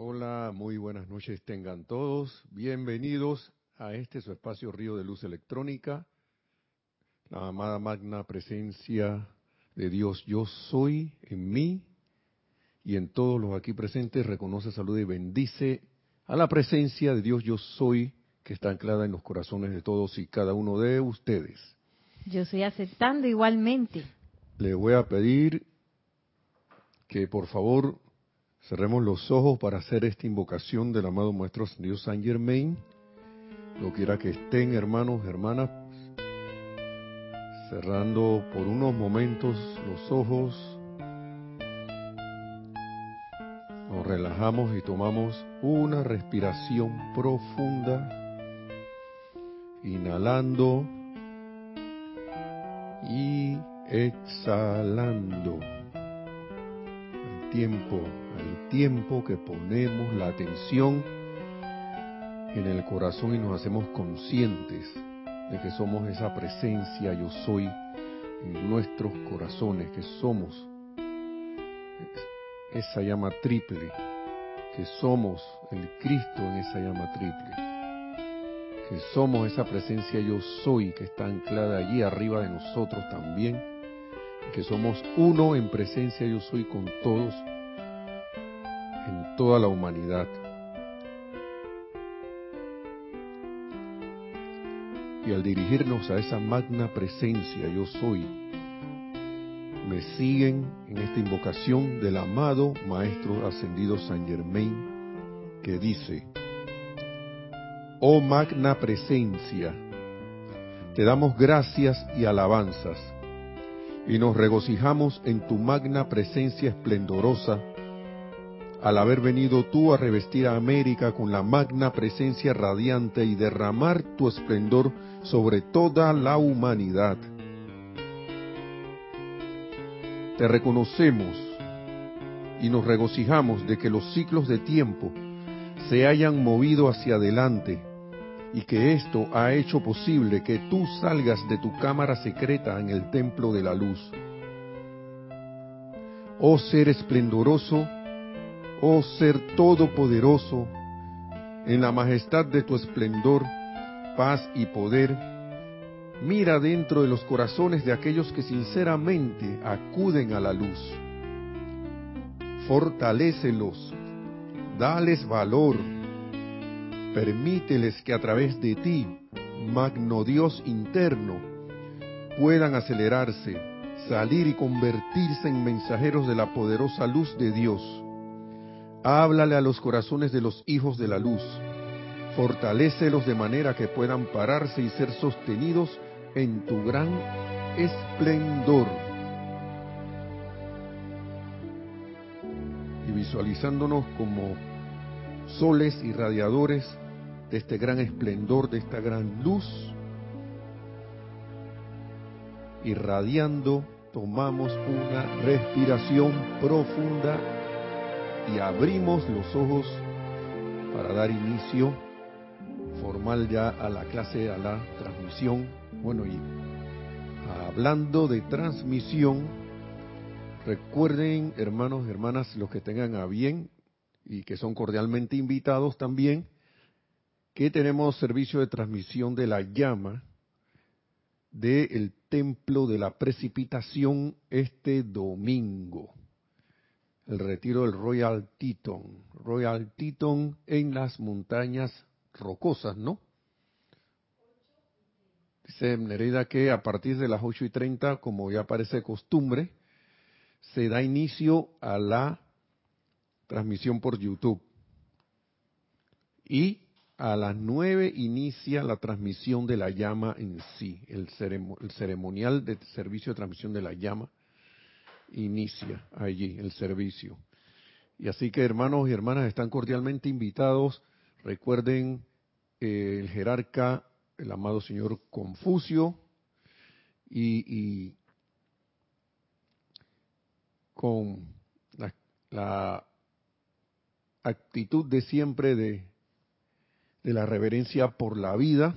Hola, muy buenas noches tengan todos. Bienvenidos a este su espacio Río de Luz Electrónica, la amada magna presencia de Dios yo soy en mí y en todos los aquí presentes reconoce, saluda y bendice a la presencia de Dios yo soy que está anclada en los corazones de todos y cada uno de ustedes. Yo estoy aceptando igualmente. Le voy a pedir que por favor cerremos los ojos para hacer esta invocación del amado Maestro Dios Saint Germain. Lo quiera que estén, hermanos, hermanas, cerrando por unos momentos los ojos. Nos relajamos y tomamos una respiración profunda, inhalando y exhalando tiempo, el tiempo que ponemos la atención en el corazón y nos hacemos conscientes de que somos esa presencia yo soy en nuestros corazones, que somos esa llama triple, que somos el Cristo en esa llama triple, que somos esa presencia yo soy que está anclada allí arriba de nosotros también que somos uno en presencia yo soy con todos en toda la humanidad. Y al dirigirnos a esa magna presencia yo soy, me siguen en esta invocación del amado Maestro Ascendido San Germain, que dice, Oh magna presencia, te damos gracias y alabanzas y nos regocijamos en tu magna presencia esplendorosa al haber venido tú a revestir a América con la magna presencia radiante y derramar tu esplendor sobre toda la humanidad. Te reconocemos y nos regocijamos de que los ciclos de tiempo se hayan movido hacia adelante y que esto ha hecho posible que tú salgas de tu cámara secreta en el templo de la luz. Oh ser esplendoroso, oh ser todopoderoso, en la majestad de tu esplendor, paz y poder, mira dentro de los corazones de aquellos que sinceramente acuden a la luz. Fortalécelos, dales valor, Permíteles que a través de ti, magno Dios interno, puedan acelerarse, salir y convertirse en mensajeros de la poderosa luz de Dios. Háblale a los corazones de los hijos de la luz. Fortalécelos de manera que puedan pararse y ser sostenidos en tu gran esplendor. Y visualizándonos como soles irradiadores de este gran esplendor, de esta gran luz, irradiando, tomamos una respiración profunda y abrimos los ojos para dar inicio formal ya a la clase, a la transmisión. Bueno, y hablando de transmisión, recuerden, hermanos hermanas, los que tengan a bien y que son cordialmente invitados también, que tenemos servicio de transmisión de la llama del templo de la precipitación este domingo. El retiro del Royal Teton. Royal Teton en las montañas rocosas, ¿no? Dice Nereida que a partir de las 8 y 30, como ya parece costumbre, se da inicio a la transmisión por YouTube. Y a las nueve inicia la transmisión de la llama en sí, el, ceremonial de servicio de transmisión de la llama inicia allí el servicio. Y así que hermanos y hermanas están cordialmente invitados. Recuerden eh, el jerarca, el amado señor Confucio, y, con la actitud de siempre de, de la reverencia por la vida,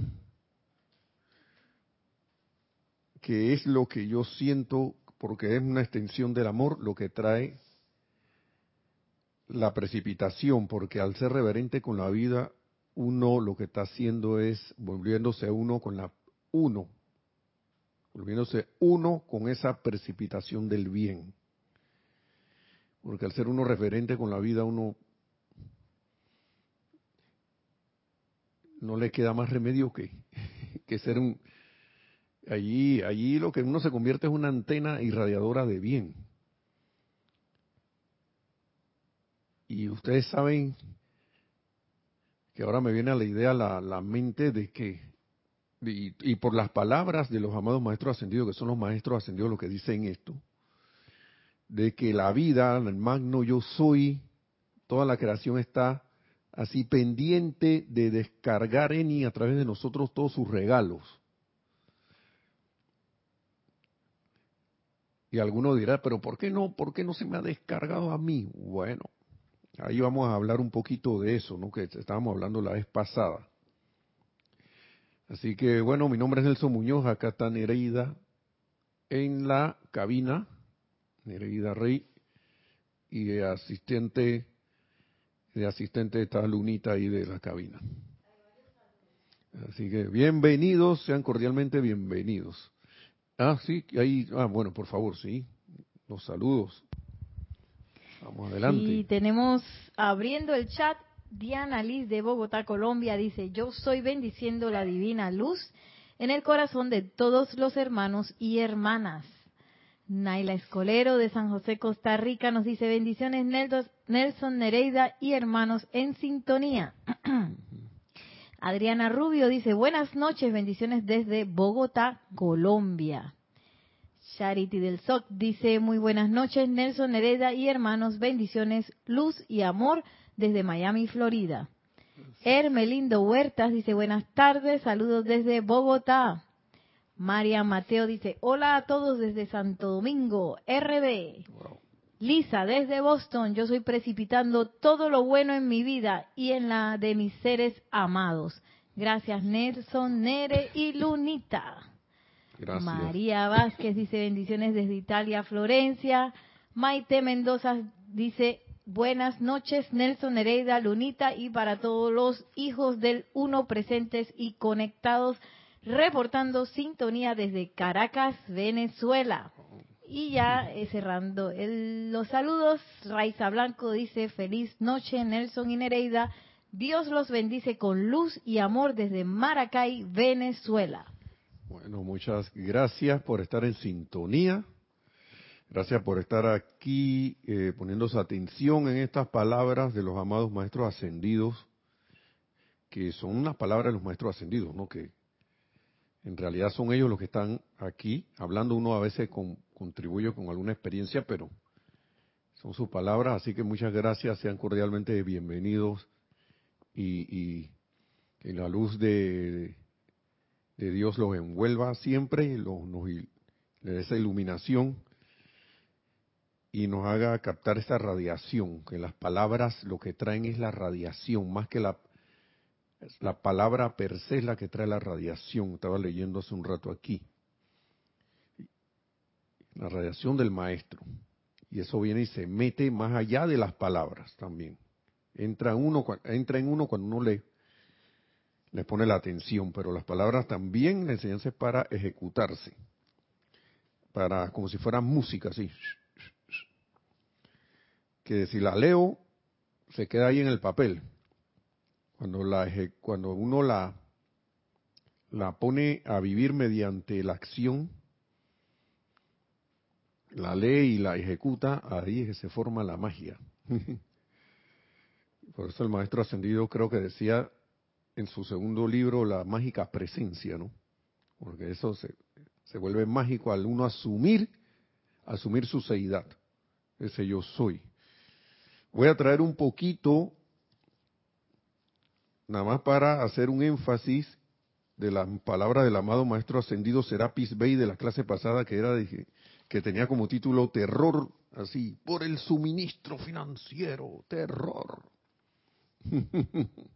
que es lo que yo siento, porque es una extensión del amor, lo que trae la precipitación, porque al ser reverente con la vida, uno lo que está haciendo es volviéndose uno con la uno, volviéndose uno con esa precipitación del bien. Porque al ser uno referente con la vida, uno no le queda más remedio que, que ser un... Allí, allí lo que uno se convierte es una antena irradiadora de bien. Y ustedes saben que ahora me viene a la idea la, la mente de que, y, y, por las palabras de los amados maestros ascendidos, que son los maestros ascendidos los que dicen esto, de que la vida, el magno yo soy, toda la creación está así pendiente de descargar en y a través de nosotros todos sus regalos. Y alguno dirá, pero ¿por qué no? ¿Por qué no se me ha descargado a mí? Bueno, ahí vamos a hablar un poquito de eso, ¿no? Que estábamos hablando la vez pasada. Así que bueno, mi nombre es Nelson Muñoz, acá está Nereida en la cabina, Nereida Rey, y asistente de asistente está Lunita ahí de la cabina. Así que bienvenidos, sean cordialmente bienvenidos. Ah, sí, ahí, ah, bueno, por favor, sí, los saludos. Vamos adelante. Y tenemos abriendo el chat, Diana Liz de Bogotá, Colombia, dice, yo soy bendiciendo la divina luz en el corazón de todos los hermanos y hermanas. Naila Escolero de San José, Costa Rica nos dice bendiciones Nelson Nereida y hermanos en sintonía. Adriana Rubio dice buenas noches, bendiciones desde Bogotá, Colombia. Charity del SOC dice muy buenas noches Nelson Nereida y hermanos, bendiciones, luz y amor desde Miami, Florida. Hermelindo Huertas dice buenas tardes, saludos desde Bogotá. María Mateo dice, hola a todos desde Santo Domingo, RB. Lisa, desde Boston, yo soy precipitando todo lo bueno en mi vida y en la de mis seres amados. Gracias Nelson, Nere y Lunita. Gracias. María Vázquez dice bendiciones desde Italia, Florencia. Maite Mendoza dice buenas noches Nelson, Nereida, Lunita y para todos los hijos del uno presentes y conectados reportando sintonía desde Caracas, Venezuela. Y ya eh, cerrando los saludos, Raiza Blanco dice feliz noche Nelson y Nereida. Dios los bendice con luz y amor desde Maracay, Venezuela. Bueno, muchas gracias por estar en sintonía. Gracias por estar aquí eh, poniéndose atención en estas palabras de los amados maestros ascendidos, que son unas palabras de los maestros ascendidos, ¿no? Que en realidad son ellos los que están aquí, hablando. Uno a veces con, contribuye con alguna experiencia, pero son sus palabras, así que muchas gracias, sean cordialmente bienvenidos. Y, que la luz de, de, Dios los envuelva siempre, los, nos, le dé esa iluminación y nos haga captar esta radiación, que las palabras lo que traen es la radiación, más que la, la palabra per se es la que trae la radiación. Estaba leyendo hace un rato aquí. La radiación del maestro. Y eso viene y se mete más allá de las palabras también. Entra, uno, entra en uno cuando uno le, le pone la atención, pero las palabras también la enseñanza para ejecutarse. Para, como si fuera música, así. Que si la leo, se queda ahí en el papel cuando, uno la, la pone a vivir mediante la acción, la lee y la ejecuta, ahí es que se forma la magia. Por eso el maestro ascendido creo que decía en su segundo libro la mágica presencia, ¿no? Porque eso se, se vuelve mágico al uno asumir, asumir su seidad, ese yo soy. Voy a traer un poquito nada más para hacer un énfasis de la palabra del amado maestro ascendido Serapis Bey de la clase pasada que era que tenía como título terror así por el suministro financiero terror.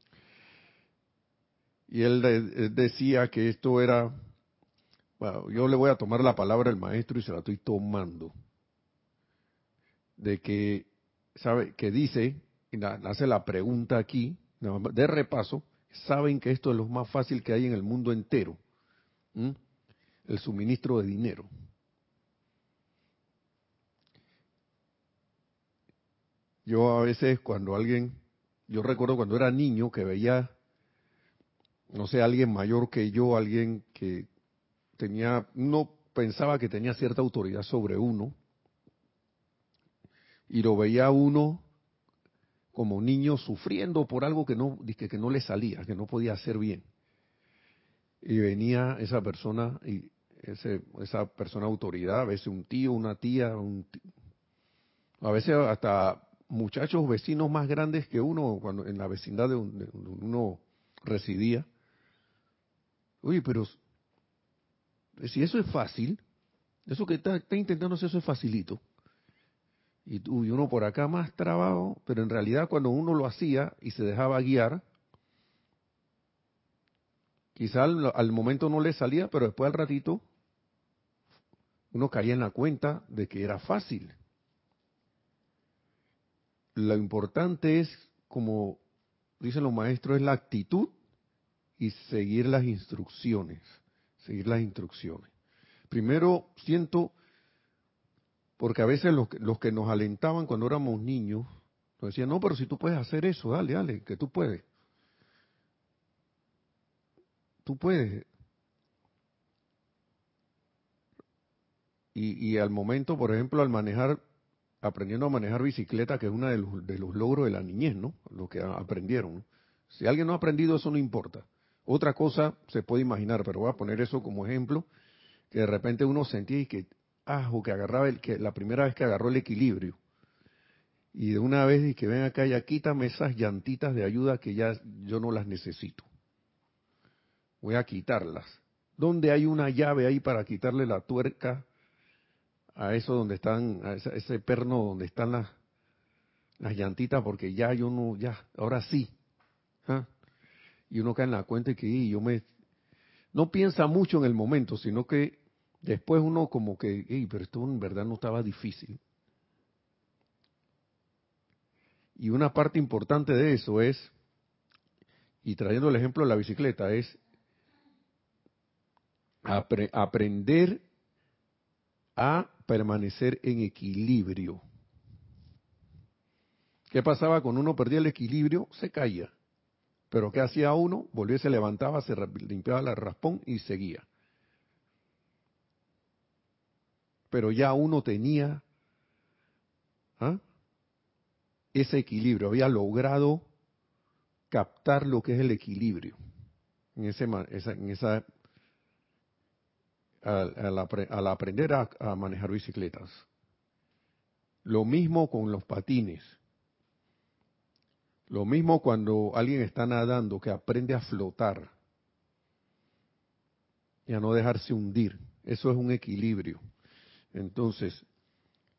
Y él, decía que esto era bueno, yo le voy a tomar la palabra del maestro y se la estoy tomando. De que sabe que dice, y hace la pregunta aquí, de repaso, saben que esto es lo más fácil que hay en el mundo entero, el suministro de dinero. Yo a veces cuando alguien, yo recuerdo cuando era niño que veía, no sé, alguien mayor que yo, alguien que tenía, uno pensaba que tenía cierta autoridad sobre uno, y lo veía uno como niño sufriendo por algo que no, que, que no le salía, que no podía hacer bien. Y venía esa persona, y ese, esa persona autoridad, a veces un tío, una tía, un a veces hasta muchachos vecinos más grandes que uno cuando en la vecindad de donde uno residía. Oye, pero si eso es fácil, eso que está, intentando hacer eso es facilito. Y, tú, y uno por acá más trabajo, pero en realidad cuando uno lo hacía y se dejaba guiar, quizá al, al momento no le salía, pero después al ratito uno caía en la cuenta de que era fácil lo importante es, como dicen los maestros, es la actitud y seguir las instrucciones, seguir las instrucciones. Primero siento, porque a veces los, los que nos alentaban cuando éramos niños, nos decían, no, pero si tú puedes hacer eso, dale, dale, que tú puedes. Tú puedes. Y, al momento, por ejemplo, al manejar aprendiendo a manejar bicicleta, que es uno de los, de los logros de la niñez, ¿no? Lo que aprendieron. Si alguien no ha aprendido eso, no importa. Otra cosa se puede imaginar, pero voy a poner eso como ejemplo, que de repente uno sentía y que, ah, o que agarraba el, que la primera vez que agarró el equilibrio. Y de una vez que ven acá, ya quítame esas llantitas de ayuda que ya yo no las necesito. Voy a quitarlas. ¿Dónde hay una llave ahí para quitarle la tuerca a eso donde están, a ese, perno donde están las, las llantitas, porque ya yo no, ya, ahora sí. ¿ah? Y uno cae en la cuenta y que yo me... No piensa mucho en el momento, sino que después uno como que, hey, pero esto en verdad no estaba difícil. Y una parte importante de eso es, y trayendo el ejemplo de la bicicleta, es aprender a permanecer en equilibrio. ¿Qué pasaba cuando uno perdía el equilibrio? Se caía. Pero ¿qué hacía uno? Volvía, se levantaba, se limpiaba el raspón y seguía. Pero ya uno tenía ¿ah? ese equilibrio, había logrado captar lo que es el equilibrio en, ese, en esa al, aprender a, a manejar bicicletas. Lo mismo con los patines. Lo mismo cuando alguien está nadando, que aprende a flotar y a no dejarse hundir. Eso es un equilibrio. Entonces,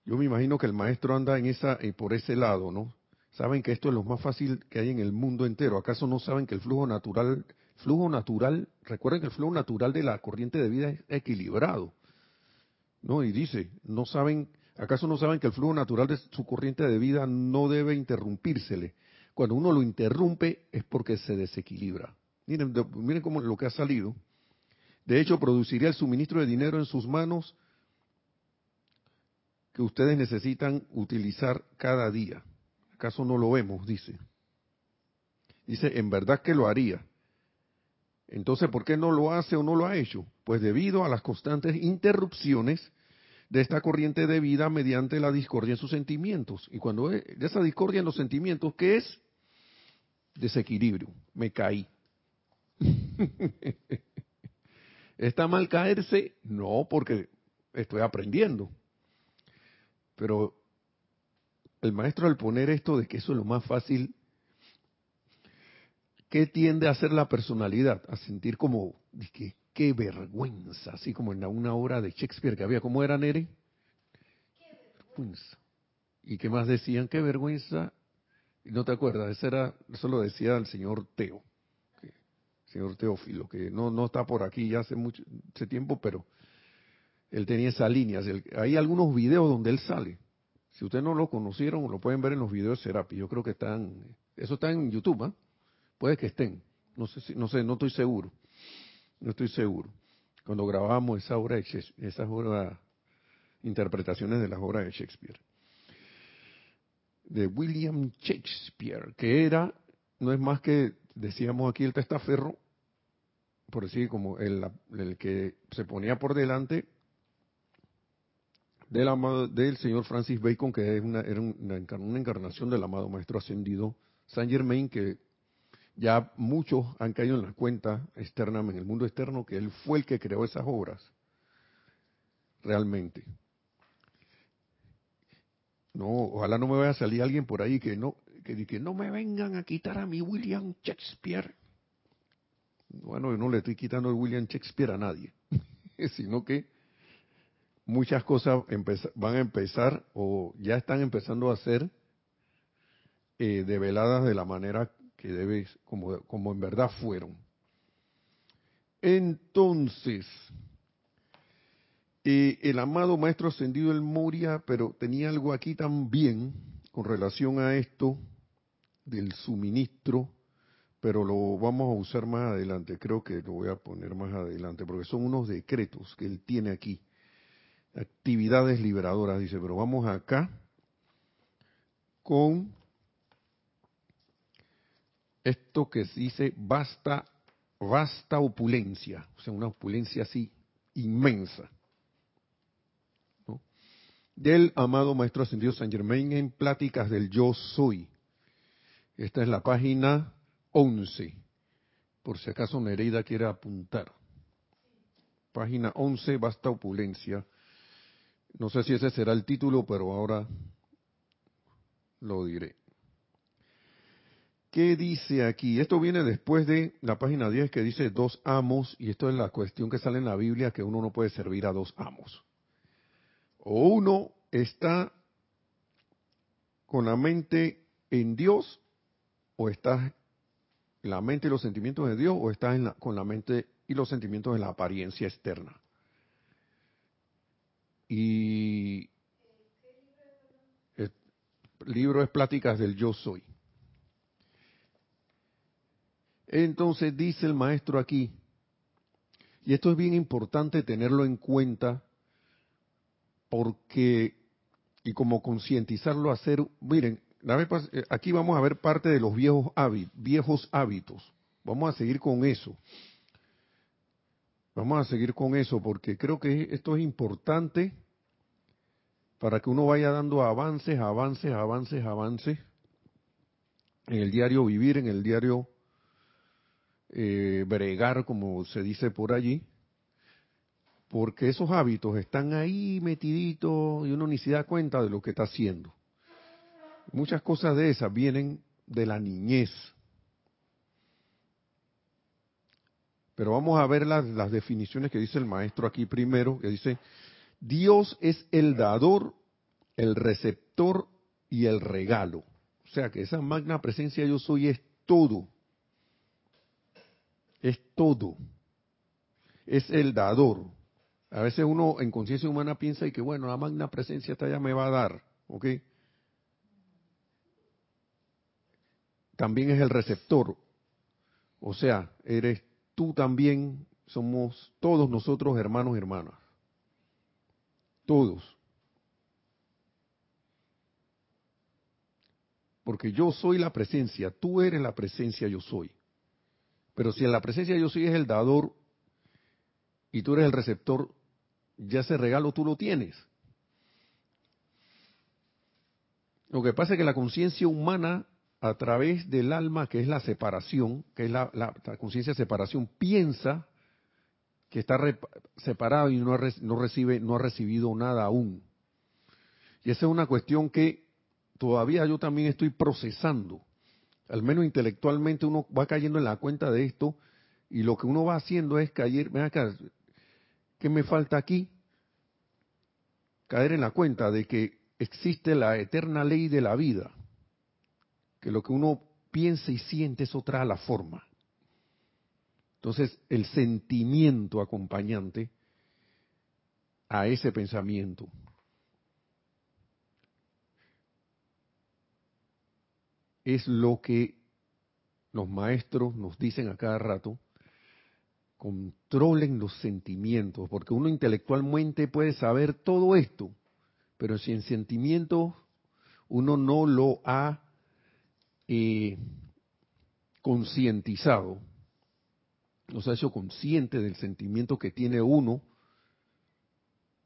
yo me imagino que el maestro anda en esa, eh, por ese lado, ¿no? Saben que esto es lo más fácil que hay en el mundo entero. ¿Acaso no saben que el flujo natural flujo natural, recuerden que el flujo natural de la corriente de vida es equilibrado. ¿No? Y dice, no saben, ¿acaso no saben que el flujo natural de su corriente de vida no debe interrumpírsele? Cuando uno lo interrumpe es porque se desequilibra. Miren, miren cómo lo que ha salido. De hecho, produciría el suministro de dinero en sus manos que ustedes necesitan utilizar cada día. ¿Acaso no lo vemos? Dice. Dice, en verdad que lo haría. Entonces, ¿por qué no lo hace o no lo ha hecho? Pues debido a las constantes interrupciones de esta corriente de vida mediante la discordia en sus sentimientos. Y cuando de esa discordia en los sentimientos, ¿qué es? Desequilibrio. Me caí. ¿Está mal caerse? No, porque estoy aprendiendo. Pero el maestro al poner esto de que eso es lo más fácil, ¿qué tiende a hacer la personalidad? A sentir como, que, qué vergüenza, así como en una obra de Shakespeare que había, ¿cómo era Nere? Qué vergüenza. ¿Y qué más decían? Qué vergüenza. Y no te acuerdas, eso, era, eso lo decía el señor Teo, el señor Teófilo, que no, no está por aquí ya hace mucho tiempo, pero él tenía esas líneas. hay algunos videos donde él sale. Si ustedes no lo conocieron, lo pueden ver en los videos de Serapi. Yo creo que están, eso está en YouTube, ¿ah? Puede que estén. No sé, si, no sé, no estoy seguro. No estoy seguro. Cuando grabamos esa obra esas obras, interpretaciones de las obras de Shakespeare. De William Shakespeare, que era, no es más que, decíamos aquí el testaferro, por decir, como el, el que se ponía por delante del, señor Francis Bacon, que es una, era una, encarnación del amado Maestro Ascendido Saint Germain, que ya muchos han caído en la cuenta externa, en el mundo externo, que él fue el que creó esas obras, realmente. No, ojalá no me vaya a salir alguien por ahí que no, que, que no me vengan a quitar a mi William Shakespeare. Bueno, yo no le estoy quitando el William Shakespeare a nadie, sino que muchas cosas van a empezar o ya están empezando a ser eh, develadas de la manera que debe, como, como en verdad fueron. Entonces, eh, el amado maestro ascendido el Moria, pero tenía algo aquí también con relación a esto del suministro, pero lo vamos a usar más adelante, creo que lo voy a poner más adelante, porque son unos decretos que él tiene aquí actividades liberadoras, dice, pero vamos acá con esto que dice basta, vasta opulencia, o sea, una opulencia así inmensa. Del amado Maestro Ascendido San Germain en Pláticas del Yo Soy. Esta es la página 11, por si acaso Nereida quiere apuntar. Página 11, basta opulencia no sé si ese será el título, pero ahora lo diré. ¿Qué dice aquí? Esto viene después de la página 10 que dice dos amos, y esto es la cuestión que sale en la Biblia, que uno no puede servir a dos amos. O uno está con la mente en Dios, o está la mente y los sentimientos de Dios, o está con la mente y los sentimientos de la apariencia externa. Y el libro es Pláticas del Yo Soy. Entonces dice el maestro aquí, y esto es bien importante tenerlo en cuenta, porque, y como concientizarlo, hacer, miren, eh, aquí vamos a ver parte de los viejos viejos hábitos. Vamos a seguir con eso. Vamos a seguir con eso porque creo que esto es importante para que uno vaya dando avances, avances, avances, avances en el diario vivir, en el diario eh, bregar, como se dice por allí, porque esos hábitos están ahí metiditos y uno ni se da cuenta de lo que está haciendo. Muchas cosas de esas vienen de la niñez, Pero vamos a ver las, las definiciones que dice el maestro aquí primero, que dice, Dios es el dador, el receptor y el regalo. O sea que esa magna presencia yo soy es todo. Es todo. Es el dador. A veces uno en conciencia humana piensa y que bueno, la magna presencia esta ya me va a dar, ¿ok? También es el receptor. O sea, eres tú también, somos todos nosotros hermanos y hermanas. Todos. Porque yo soy la presencia, tú eres la presencia, yo soy. Pero si en la presencia yo soy es el dador y tú eres el receptor, ya ese regalo tú lo tienes. Lo que pasa es que la conciencia humana a través del alma, que es la separación, que es la, conciencia de separación, piensa que está separado y no, no, recibe, no ha recibido nada aún. Y esa es una cuestión que todavía yo también estoy procesando. Al menos intelectualmente uno va cayendo en la cuenta de esto y lo que uno va haciendo es caer, ven acá, ¿qué me falta aquí? Caer en la cuenta de que existe la eterna ley de la vida que lo que uno piensa y siente es otra la forma. Entonces, el sentimiento acompañante a ese pensamiento. es lo que los maestros nos dicen a cada rato, controlen los sentimientos, porque uno intelectualmente puede saber todo esto, pero si en sentimientos uno no lo ha concientizado, no se ha hecho consciente del sentimiento que tiene uno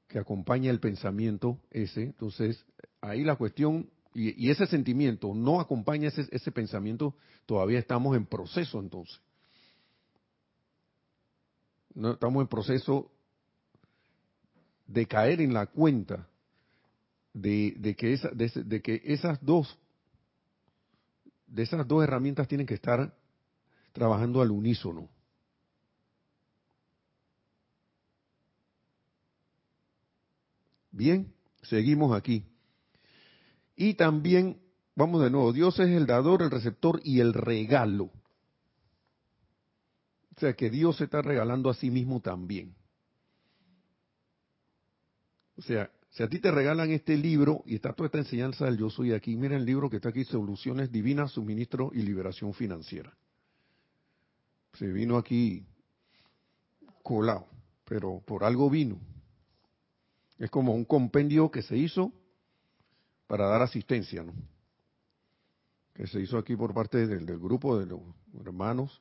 que acompaña el pensamiento ese, entonces ahí la cuestión, y, ese sentimiento no acompaña ese, ese pensamiento, todavía estamos en proceso entonces. No, estamos en proceso de caer en la cuenta de, que, esa, de, que esas dos de esas dos herramientas tienen que estar trabajando al unísono. Bien, seguimos aquí. Y también, vamos de nuevo, Dios es el dador, el receptor y el regalo. O sea que Dios se está regalando a sí mismo también. O sea, si a ti te regalan este libro y está toda esta enseñanza del yo soy aquí, mira el libro que está aquí, Soluciones Divinas, Suministro y Liberación Financiera. Se vino aquí colado, pero por algo vino. Es como un compendio que se hizo para dar asistencia, ¿no? Que se hizo aquí por parte del, del grupo de los hermanos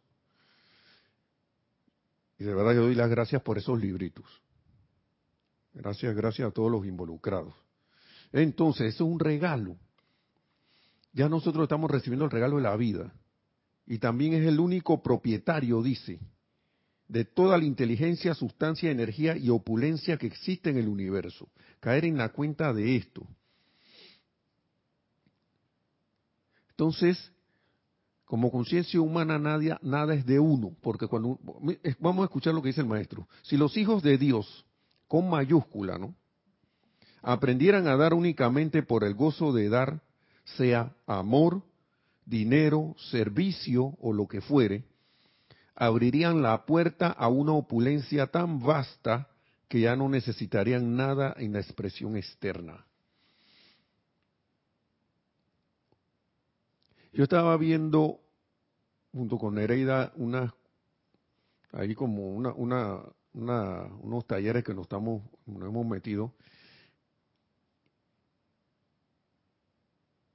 y de verdad yo doy las gracias por esos libritos. Gracias, gracias a todos los involucrados. Entonces, eso es un regalo. Ya nosotros estamos recibiendo el regalo de la vida. Y también es el único propietario, dice, de toda la inteligencia, sustancia, energía y opulencia que existe en el universo. Caer en la cuenta de esto. Entonces, como conciencia humana nada, nada es de uno, porque cuando vamos a escuchar lo que dice el maestro. Si los hijos de Dios, con mayúscula, ¿no? Aprendieran a dar únicamente por el gozo de dar, sea amor, dinero, servicio o lo que fuere, abrirían la puerta a una opulencia tan vasta que ya no necesitarían nada en la expresión externa. Yo estaba viendo junto con Nereida una ahí como una, una, una, unos talleres que nos estamos nos hemos metido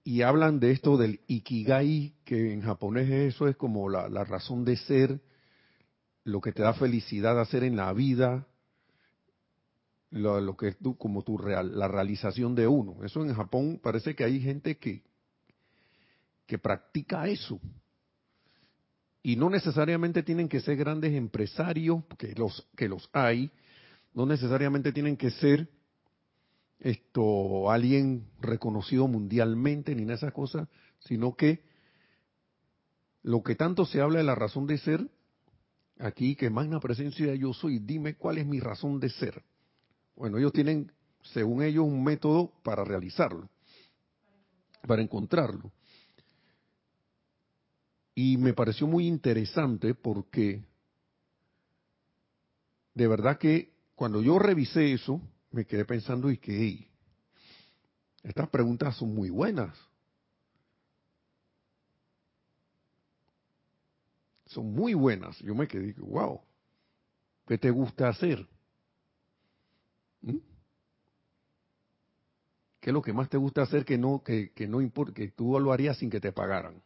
y hablan de esto del ikigai que en japonés eso es como la, la razón de ser lo que te da felicidad hacer en la vida lo, lo que es tu, como tu real, la realización de uno eso en Japón parece que hay gente que que practica eso. Y no necesariamente tienen que ser grandes empresarios, que los, que los hay, no necesariamente tienen que ser esto alguien reconocido mundialmente ni en esas cosas, sino que lo que tanto se habla de la razón de ser, aquí que magna presencia yo soy, dime cuál es mi razón de ser. Bueno, ellos tienen, según ellos, un método para realizarlo, para encontrarlo. Y me pareció muy interesante porque de verdad que cuando yo revisé eso, me quedé pensando y que estas preguntas son muy buenas. Son muy buenas. Yo me quedé, wow, ¿qué te gusta hacer? ¿Mm? ¿Qué es lo que más te gusta hacer que no, que, que no importa, que tú lo harías sin que te pagaran?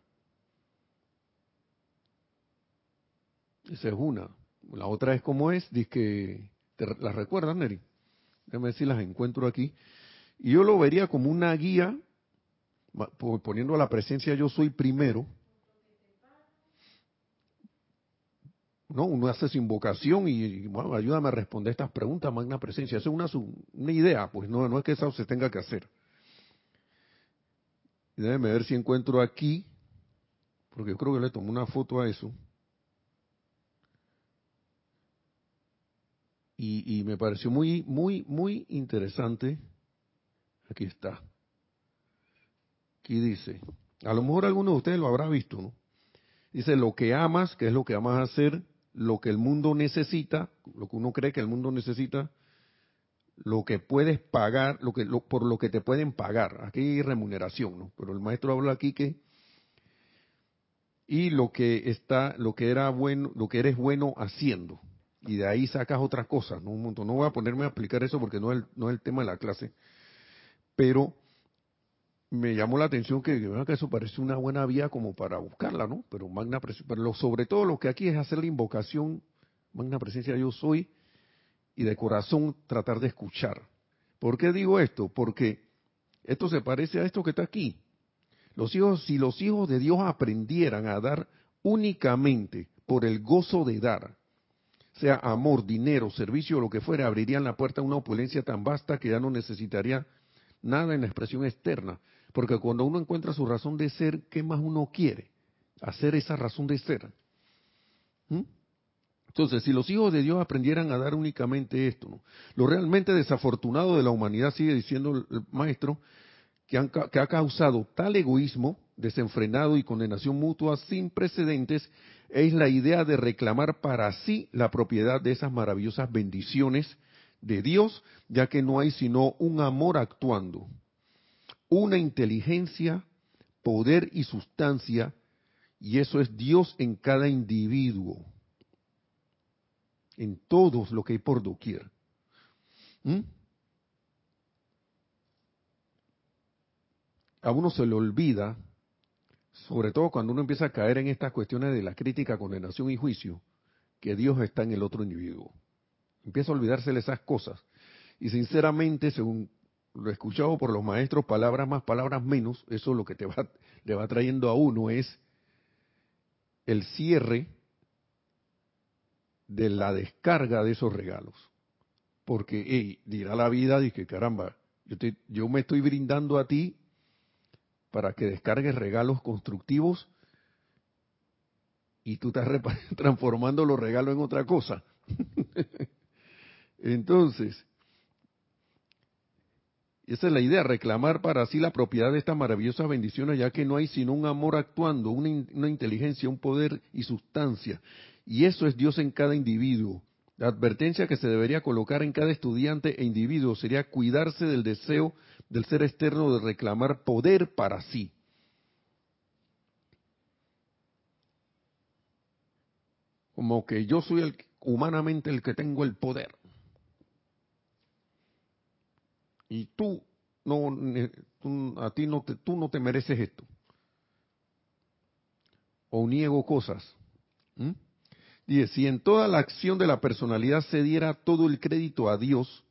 Esa es una. La otra es como es, dice que, ¿te ¿las recuerdas, Neri? Déjame ver si las encuentro aquí. Y yo lo vería como una guía, poniendo la presencia yo soy primero. No, uno hace su invocación y, bueno, ayúdame a responder estas preguntas, magna presencia. Esa es una, una idea, pues no, no es que eso se tenga que hacer. Déjame ver si encuentro aquí, porque yo creo que le tomé una foto a eso. Y, me pareció muy, muy, muy interesante. Aquí está. Aquí dice, a lo mejor alguno de ustedes lo habrá visto, ¿no? Dice, lo que amas, que es lo que amas hacer, lo que el mundo necesita, lo que uno cree que el mundo necesita, lo que puedes pagar, lo que por lo que te pueden pagar. Aquí hay remuneración, ¿no? Pero el maestro habla aquí que y lo que está, lo que era bueno, lo que eres bueno haciendo. Y de ahí sacas otras cosas, ¿no? Un montón. No voy a ponerme a explicar eso porque no es el, no es el tema de la clase. Pero me llamó la atención que, eso parece una buena vía como para buscarla, ¿no? Pero magna pero sobre todo lo que aquí es hacer la invocación, magna presencia yo soy, y de corazón tratar de escuchar. ¿Por qué digo esto? Porque esto se parece a esto que está aquí. Los hijos, si los hijos de Dios aprendieran a dar únicamente por el gozo de dar, sea amor, dinero, servicio o lo que fuera, abrirían la puerta a una opulencia tan vasta que ya no necesitaría nada en la expresión externa. Porque cuando uno encuentra su razón de ser, ¿qué más uno quiere? Hacer esa razón de ser. ¿Mm? Entonces, si los hijos de Dios aprendieran a dar únicamente esto, lo realmente desafortunado de la humanidad, sigue diciendo el maestro, que, que ha causado tal egoísmo desenfrenado y condenación mutua sin precedentes, es la idea de reclamar para sí la propiedad de esas maravillosas bendiciones de Dios, ya que no hay sino un amor actuando, una inteligencia, poder y sustancia, y eso es Dios en cada individuo, en todos lo que hay por doquier. ¿Mm? A uno se le olvida, sobre todo cuando uno empieza a caer en estas cuestiones de la crítica, condenación y juicio, que Dios está en el otro individuo. Empieza a olvidarse de esas cosas. Y sinceramente, según lo escuchado por los maestros, palabras más, palabras menos, eso lo que te va, le va trayendo a uno es el cierre de la descarga de esos regalos. Porque, dirá la vida, que caramba, yo, yo me estoy brindando a ti para que descargues regalos constructivos y tú estás transformando los regalos en otra cosa. Entonces, esa es la idea, reclamar para sí la propiedad de estas maravillosas bendiciones, ya que no hay sino un amor actuando, una, inteligencia, un poder y sustancia. Y eso es Dios en cada individuo. La advertencia que se debería colocar en cada estudiante e individuo sería cuidarse del deseo del ser externo de reclamar poder para sí. Como que yo soy el, humanamente el que tengo el poder. y tú no a ti no te, tú no te mereces esto o niego cosas dice si en toda la acción de la personalidad se diera todo el crédito a Dios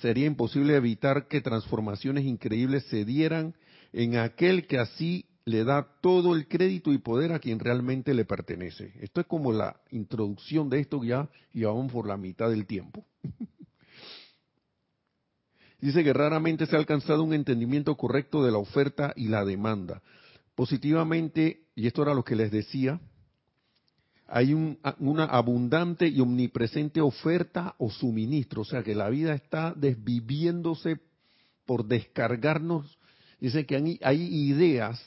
sería imposible evitar que transformaciones increíbles se dieran en aquel que así le da todo el crédito y poder a quien realmente le pertenece. Esto es como la introducción de esto ya y vamos por la mitad del tiempo. Dice que raramente se ha alcanzado un entendimiento correcto de la oferta y la demanda. Positivamente, y esto era lo que les decía, hay una abundante y omnipresente oferta o suministro, o sea que la vida está desviviéndose por descargarnos. Dice que hay, hay ideas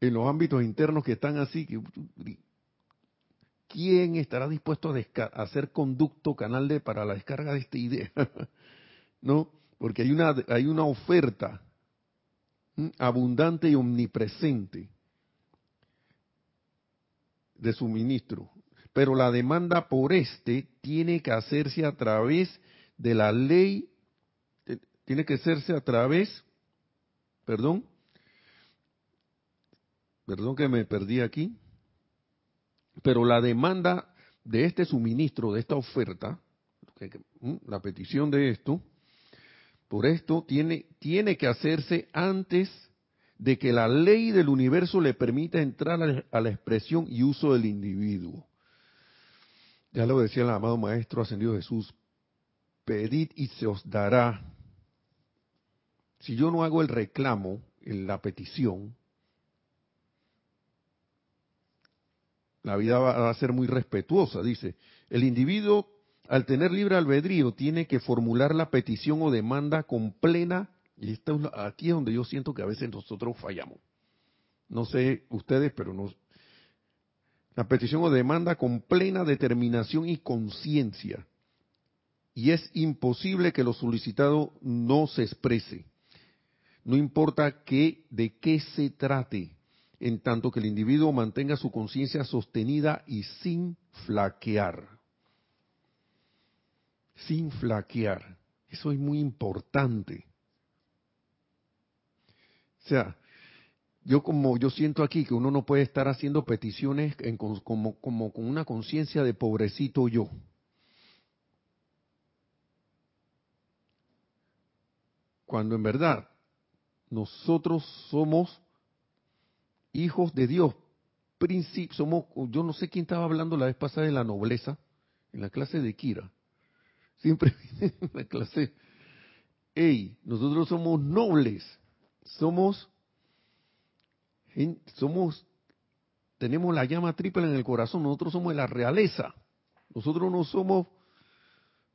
en los ámbitos internos que están así, que ¿quién estará dispuesto a, hacer conducto, canal de para la descarga de esta idea? ¿No? Porque hay una, hay una oferta abundante y omnipresente de suministro. Pero la demanda por este tiene que hacerse a través de la ley, tiene que hacerse a través, perdón, perdón que me perdí aquí, pero la demanda de este suministro, de esta oferta, la petición de esto, por esto tiene, tiene que hacerse antes de que la ley del universo le permita entrar a la expresión y uso del individuo. Ya lo decía el amado Maestro Ascendido Jesús, pedid y se os dará. Si yo no hago el reclamo, la petición, la vida va a ser muy respetuosa, dice. El individuo, al tener libre albedrío, tiene que formular la petición o demanda con plena, y esto, aquí es donde yo siento que a veces nosotros fallamos. No sé ustedes, pero no. La petición o demanda con plena determinación y conciencia. Y es imposible que lo solicitado no se exprese. no importa qué, de qué se trate, en tanto que el individuo mantenga su conciencia sostenida y sin flaquear. Sin flaquear. Eso es muy importante. O sea, yo como yo siento aquí que uno no puede estar haciendo peticiones como, como con una conciencia de pobrecito yo. Cuando en verdad nosotros somos hijos de Dios, somos, yo no sé quién estaba hablando la vez pasada de la nobleza, en la clase de Kira. Siempre en la clase, hey, nosotros somos nobles, somos, somos, tenemos la llama triple en el corazón, nosotros somos de la realeza, nosotros no somos,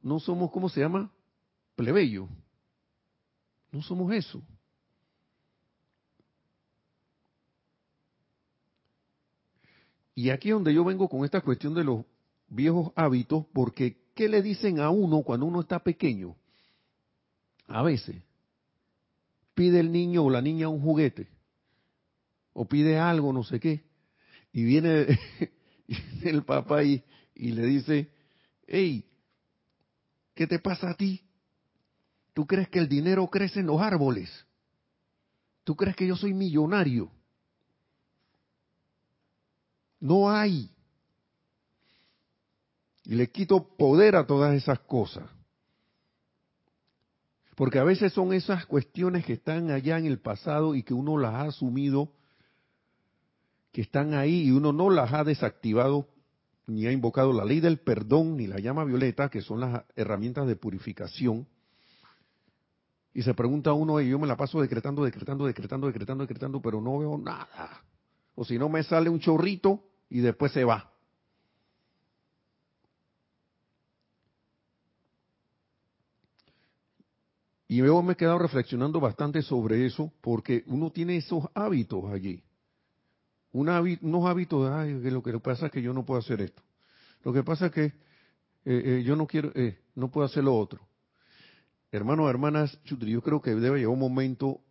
no somos, ¿cómo se llama? Plebeyo, no somos eso. Y aquí es donde yo vengo con esta cuestión de los viejos hábitos, porque ¿qué le dicen a uno cuando uno está pequeño? A veces pide el niño o la niña un juguete, o pide algo, no sé qué, y viene el papá y, y le dice, hey, ¿qué te pasa a ti? ¿Tú crees que el dinero crece en los árboles? ¿Tú crees que yo soy millonario? No hay. Y le quito poder a todas esas cosas. Porque a veces son esas cuestiones que están allá en el pasado y que uno las ha asumido, que están ahí y uno no las ha desactivado ni ha invocado la ley del perdón ni la llama violeta, que son las herramientas de purificación. Y se pregunta uno, y yo me la paso decretando, decretando, decretando, decretando, decretando, pero no veo nada. O si no me sale un chorrito, y después se va. Y luego me he quedado reflexionando bastante sobre eso, porque uno tiene esos hábitos allí. unos hábitos, ay, que lo que pasa es que yo no puedo hacer esto. Lo que pasa es que eh, eh, yo no quiero, eh, no puedo hacer lo otro. Hermanos, hermanas, yo creo que debe llegar un momento,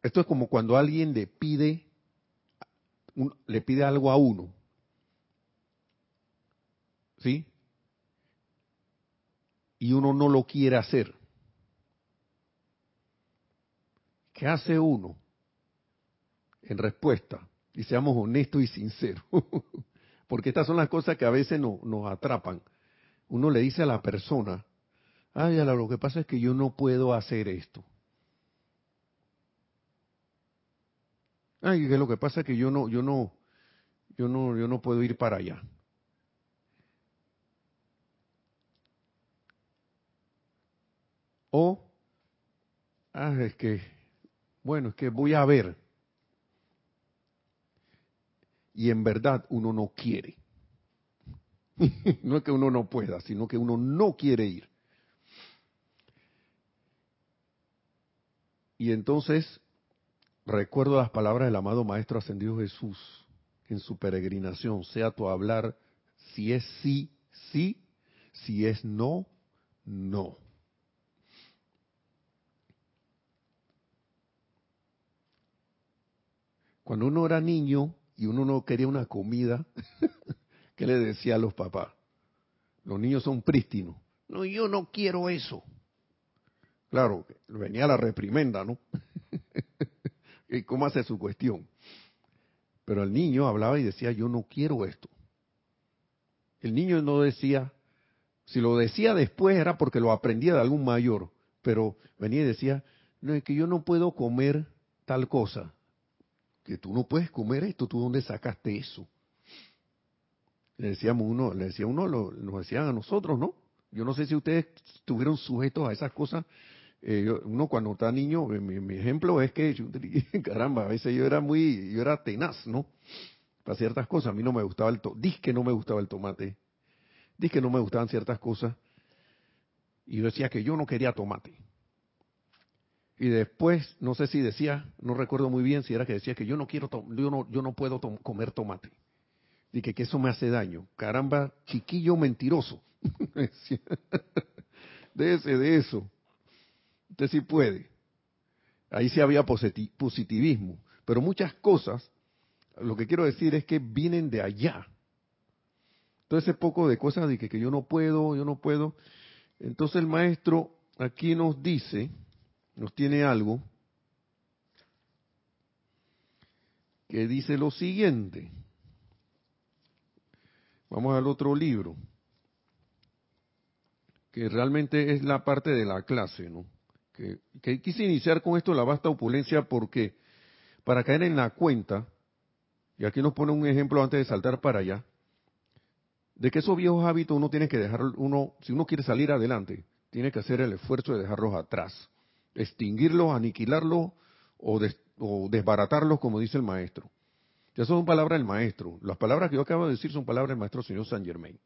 esto es como cuando alguien le pide, le pide algo a uno. ¿sí? Y uno no lo quiere hacer. ¿Qué hace uno? En respuesta, y seamos honestos y sinceros, porque estas son las cosas que a veces no, nos atrapan. Uno le dice a la persona, ay, lo que pasa es que yo no puedo hacer esto. Ay, que lo que pasa es que yo no, yo no, yo no, yo no puedo ir para allá. O, ah, es que, bueno, es que voy a ver. Y en verdad uno no quiere. no es que uno no pueda, sino que uno no quiere ir. Y entonces recuerdo las palabras del amado Maestro Ascendido Jesús en su peregrinación, sea tu hablar si es sí, sí, si es no, no. Cuando uno era niño y uno no quería una comida, ¿qué le decía a los papás? Los niños son prístinos. No, yo no quiero eso. Claro, venía la reprimenda, ¿no? ¿Y cómo hace su cuestión? Pero el niño hablaba y decía, yo no quiero esto. El niño no decía, si lo decía después era porque lo aprendía de algún mayor, pero venía y decía, no, es que yo no puedo comer tal cosa que tú no puedes comer esto, ¿tú dónde sacaste eso? Le decíamos uno, le decía uno, lo, nos decían a nosotros, ¿no? Yo no sé si ustedes estuvieron sujetos a esas cosas. Eh, uno cuando está niño, mi, ejemplo es que, caramba, a veces yo era muy, yo era tenaz, ¿no? Para ciertas cosas. A mí no me gustaba el tomate, que no me gustaba el tomate. Dis que no me gustaban ciertas cosas. Y yo decía que yo no quería tomate. Y después, no sé si decía, no recuerdo muy bien si era que decía que yo no quiero, yo no, yo no puedo comer tomate. Y que, eso me hace daño. Caramba, chiquillo mentiroso. de ese, de eso. Usted sí puede. ahí sí había positivismo, pero muchas cosas, lo que quiero decir es que vienen de allá. Todo ese poco de cosas de que, que yo no puedo, yo no puedo. Entonces el maestro aquí nos dice, nos tiene algo que dice lo siguiente. Vamos al otro libro, que realmente es la parte de la clase, ¿no? Que, quise iniciar con esto la vasta opulencia porque para caer en la cuenta, y aquí nos pone un ejemplo antes de saltar para allá, de que esos viejos hábitos uno tiene que dejar, uno, si uno quiere salir adelante, tiene que hacer el esfuerzo de dejarlos atrás, extinguirlos, aniquilarlos o, desbaratarlos, como dice el maestro. Ya son palabras del maestro. Las palabras que yo acabo de decir son palabras del maestro señor Saint Germain.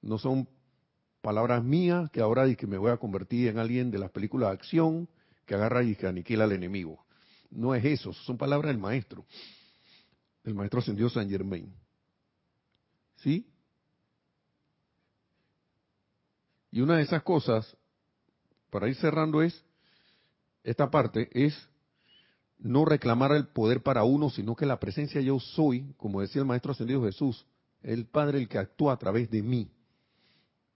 No son palabras mías que ahora que me voy a convertir en alguien de las películas de acción que agarra y que aniquila al enemigo. No es eso, son palabras del maestro. El maestro ascendió Saint Germain. ¿Sí? Y una de esas cosas, para ir cerrando, es, esta parte es no reclamar el poder para uno, sino que la presencia yo soy, como decía el Maestro Ascendido Jesús, el Padre el que actúa a través de mí,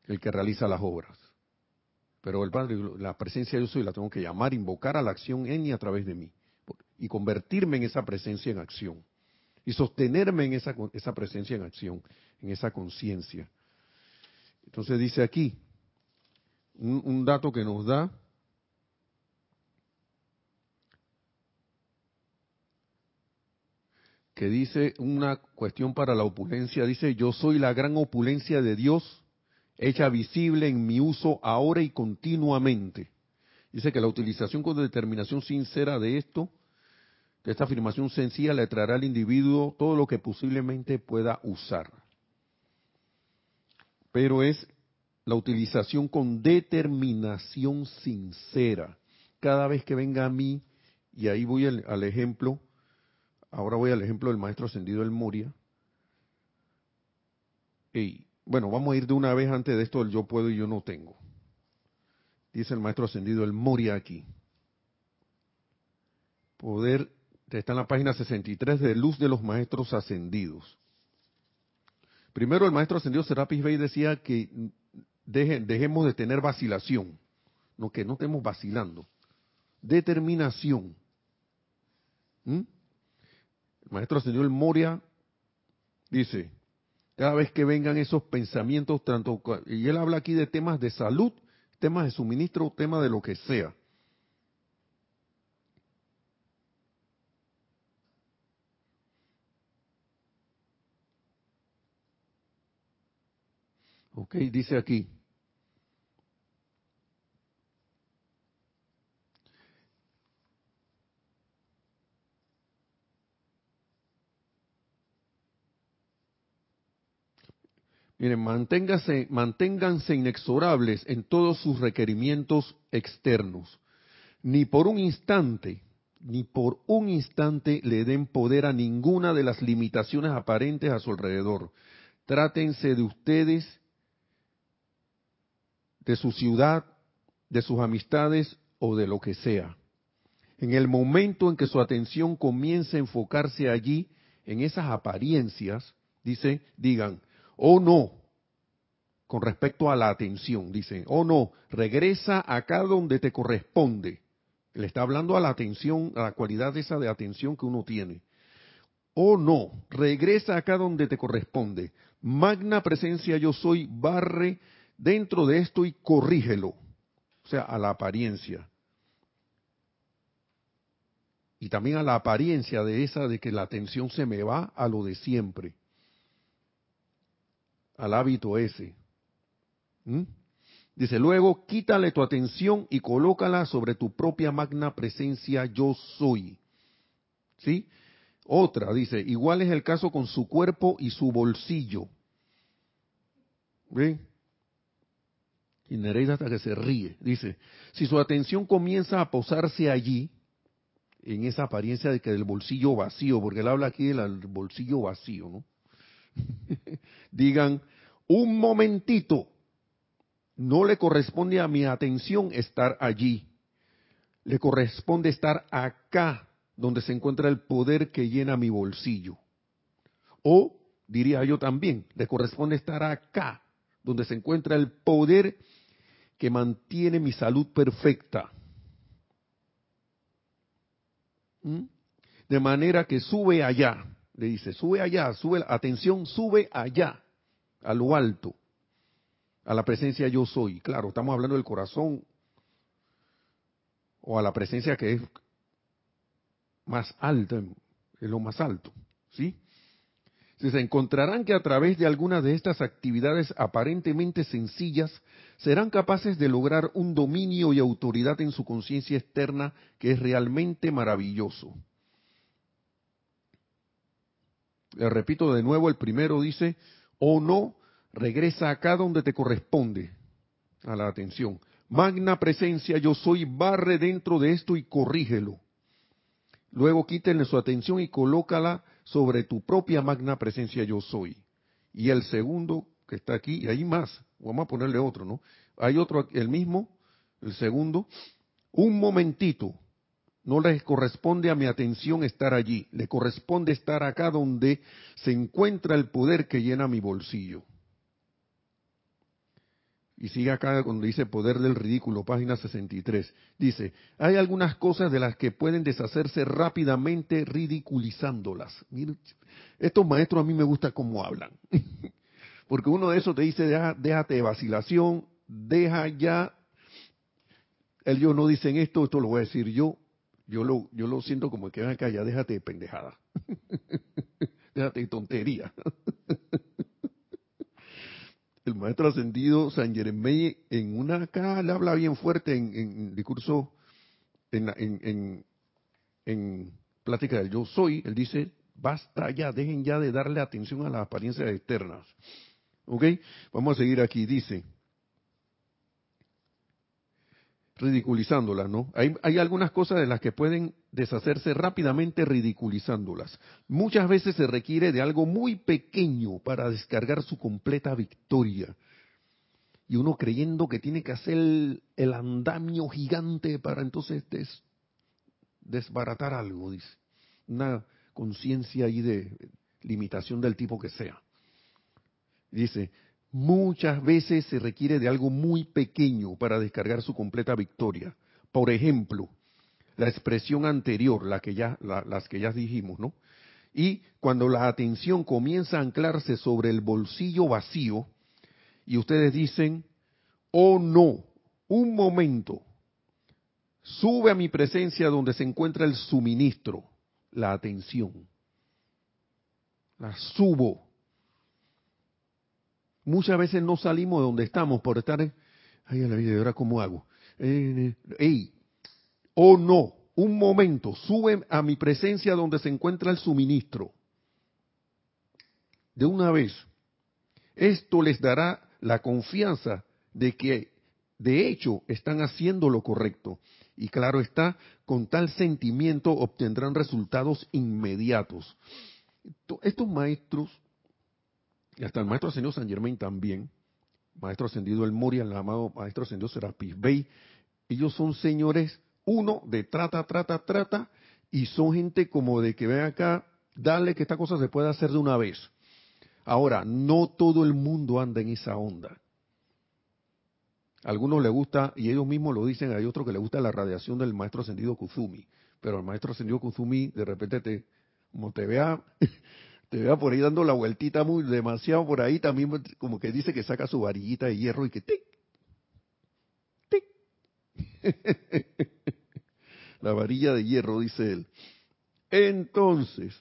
el que realiza las obras. Pero el Padre, la presencia yo soy, la tengo que llamar, invocar a la acción en y a través de mí. Y convertirme en esa presencia en acción. Y sostenerme en esa, esa presencia en acción, en esa conciencia. Entonces dice aquí, un dato que nos da que dice una cuestión para la opulencia, dice, yo soy la gran opulencia de Dios, hecha visible en mi uso ahora y continuamente. Dice que la utilización con determinación sincera de esto, de esta afirmación sencilla, le traerá al individuo todo lo que posiblemente pueda usar. Pero es la utilización con determinación sincera. Cada vez que venga a mí, y ahí voy al, al ejemplo, Ahora voy al ejemplo del maestro ascendido El Moria. Y bueno, vamos a ir de una vez antes de esto el yo puedo y yo no tengo. Dice el maestro ascendido El Moria aquí. Poder, está en la página 63 de Luz de los Maestros Ascendidos. Primero el maestro ascendido Serapis Bey decía que dejemos de tener vacilación, no que no estemos vacilando. Determinación. ¿Mm? Maestro señor Moria dice, cada vez que vengan esos pensamientos, tanto, y él habla aquí de temas de salud, temas de suministro, temas de lo que sea. Ok, dice aquí, Miren, manténganse, manténganse inexorables en todos sus requerimientos externos. Ni por un instante, ni por un instante le den poder a ninguna de las limitaciones aparentes a su alrededor. Trátense de ustedes, de su ciudad, de sus amistades o de lo que sea. En el momento en que su atención comience a enfocarse allí, en esas apariencias, dice, digan, o oh, no, con respecto a la atención, dice, o oh, no, regresa acá donde te corresponde. Le está hablando a la atención, a la cualidad esa de atención que uno tiene. O oh, no, regresa acá donde te corresponde. Magna presencia yo soy, barre dentro de esto y corrígelo. O sea, a la apariencia. Y también a la apariencia de esa de que la atención se me va a lo de siempre al hábito ese. ¿Mm? Dice, luego quítale tu atención y colócala sobre tu propia magna presencia yo soy. ¿Sí? Otra, dice, igual es el caso con su cuerpo y su bolsillo. ¿Ven? Y Nereida hasta que se ríe. Dice, si su atención comienza a posarse allí, en esa apariencia de que del bolsillo vacío, porque él habla aquí del bolsillo vacío, ¿no? digan, un momentito, no le corresponde a mi atención estar allí. le corresponde estar acá, donde se encuentra el poder que llena mi bolsillo. O, diría yo también, le corresponde estar acá, donde se encuentra el poder que mantiene mi salud perfecta. ¿Mm? De manera que sube allá, le dice, sube allá, sube, atención, sube allá, a lo alto, a la presencia yo soy. Claro, estamos hablando del corazón o a la presencia que es más alta, es lo más alto, ¿sí? Se encontrarán que a través de algunas de estas actividades aparentemente sencillas serán capaces de lograr un dominio y autoridad en su conciencia externa que es realmente maravilloso. Le repito de nuevo, el primero dice, o no, regresa acá donde te corresponde, a la atención. Magna presencia, yo soy, barre dentro de esto y corrígelo. Luego quítenle su atención y colócala sobre tu propia magna presencia yo soy. Y el segundo que está aquí, y hay más, vamos a ponerle otro, ¿no? Hay otro, el mismo, el segundo, un momentito, no les corresponde a mi atención estar allí, le corresponde estar acá donde se encuentra el poder que llena mi bolsillo. Y sigue acá cuando dice poder del ridículo, página 63. Dice, hay algunas cosas de las que pueden deshacerse rápidamente ridiculizándolas. estos maestros a mí me gusta cómo hablan. Porque uno de esos te dice, déjate de vacilación, deja ya. Ellos no dicen esto, esto lo voy a decir yo. Yo lo, yo lo siento como que ven acá, ya déjate de pendejada. déjate de tontería el maestro ascendido San Jeremey en una acá le habla bien fuerte en, discurso, en, en, plática del yo soy, él dice, basta ya, dejen ya de darle atención a las apariencias externas. ¿Ok? Vamos a seguir aquí, dice, ridiculizándolas, ¿no? Hay, hay, algunas cosas de las que pueden deshacerse rápidamente ridiculizándolas. Muchas veces se requiere de algo muy pequeño para descargar su completa victoria. Y uno creyendo que tiene que hacer el, andamio gigante para entonces desbaratar algo, dice. Una conciencia ahí de limitación del tipo que sea. Dice, Muchas veces se requiere de algo muy pequeño para descargar su completa victoria. Por ejemplo, la expresión anterior, que ya, las que ya dijimos, ¿no? Y cuando la atención comienza a anclarse sobre el bolsillo vacío y ustedes dicen, oh no, un momento, sube a mi presencia donde se encuentra el suministro, la atención. La subo Muchas veces no salimos de donde estamos por estar, en, ay, la vida, ahora cómo hago? Eh, ey, o oh, no, un momento, sube a mi presencia donde se encuentra el suministro. De una vez. Esto les dará la confianza de que de hecho están haciendo lo correcto. Y claro está, con tal sentimiento obtendrán resultados inmediatos. Estos maestros y hasta el maestro ascendido San Germain también, maestro ascendido El Moria, el amado maestro ascendido Serapis Bey, ellos son señores, uno, de trata, trata, trata, y son gente como de que ven acá, dale que esta cosa se pueda hacer de una vez. Ahora, no todo el mundo anda en esa onda. A algunos les gusta, y ellos mismos lo dicen, hay otros que les gusta la radiación del maestro ascendido Kuzumi, pero el maestro ascendido Kuzumi de repente te, como te vea te vea por ahí dando la vueltita muy demasiado por ahí, también como que dice que saca su varillita de hierro y que tic, tic. la varilla de hierro, dice él. Entonces,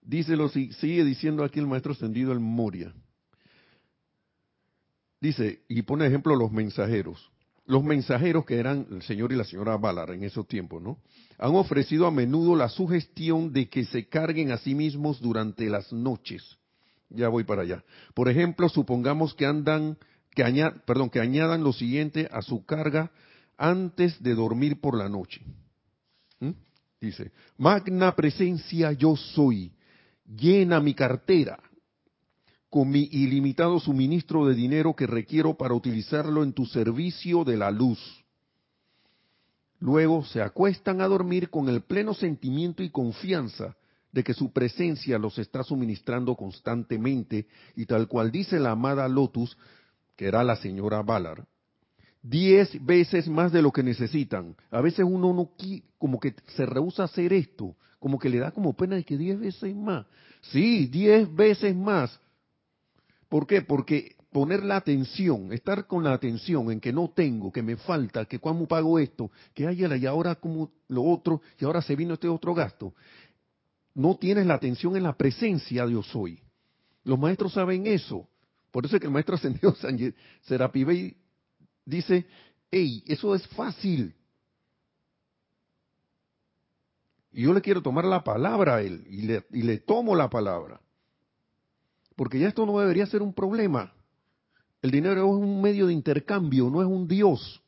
díselo, sigue diciendo aquí el maestro ascendido el Moria. Dice, y pone ejemplo los mensajeros los mensajeros que eran el señor y la señora Ballard en esos tiempos, ¿no? Han ofrecido a menudo la sugestión de que se carguen a sí mismos durante las noches. Ya voy para allá. Por ejemplo, supongamos que andan, que añadan, perdón, que añadan lo siguiente a su carga antes de dormir por la noche. ¿Mm? Dice, magna presencia yo soy, llena mi cartera con mi ilimitado suministro de dinero que requiero para utilizarlo en tu servicio de la luz. Luego se acuestan a dormir con el pleno sentimiento y confianza de que su presencia los está suministrando constantemente y tal cual dice la amada Lotus, que era la señora Ballard, diez veces más de lo que necesitan. A veces uno no como que se rehúsa a hacer esto, como que le da como pena de que diez veces más. Sí, diez veces más. ¿Por qué? Porque poner la atención, estar con la atención en que no tengo, que me falta, que cuando pago esto, que hay y ahora como lo otro, y ahora se vino este otro gasto. No tienes la atención en la presencia de yo soy. Los maestros saben eso. Por eso es que el maestro ascendido Serapibey dice, hey, eso es fácil. Y yo le quiero tomar la palabra a él, y le, y le tomo la palabra. Porque ya esto no debería ser un problema. El dinero es un medio de intercambio, no es un Dios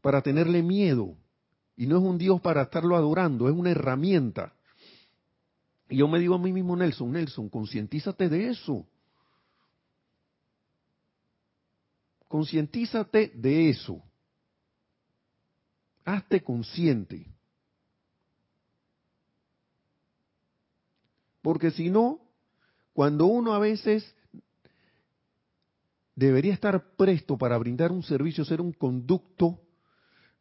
para tenerle miedo. Y no es un Dios para estarlo adorando, es una herramienta. Y yo me digo a mí mismo, Nelson, Nelson, concientízate de eso. Concientízate de eso. Hazte consciente. Porque si no, cuando uno a veces debería estar presto para brindar un servicio, ser un conducto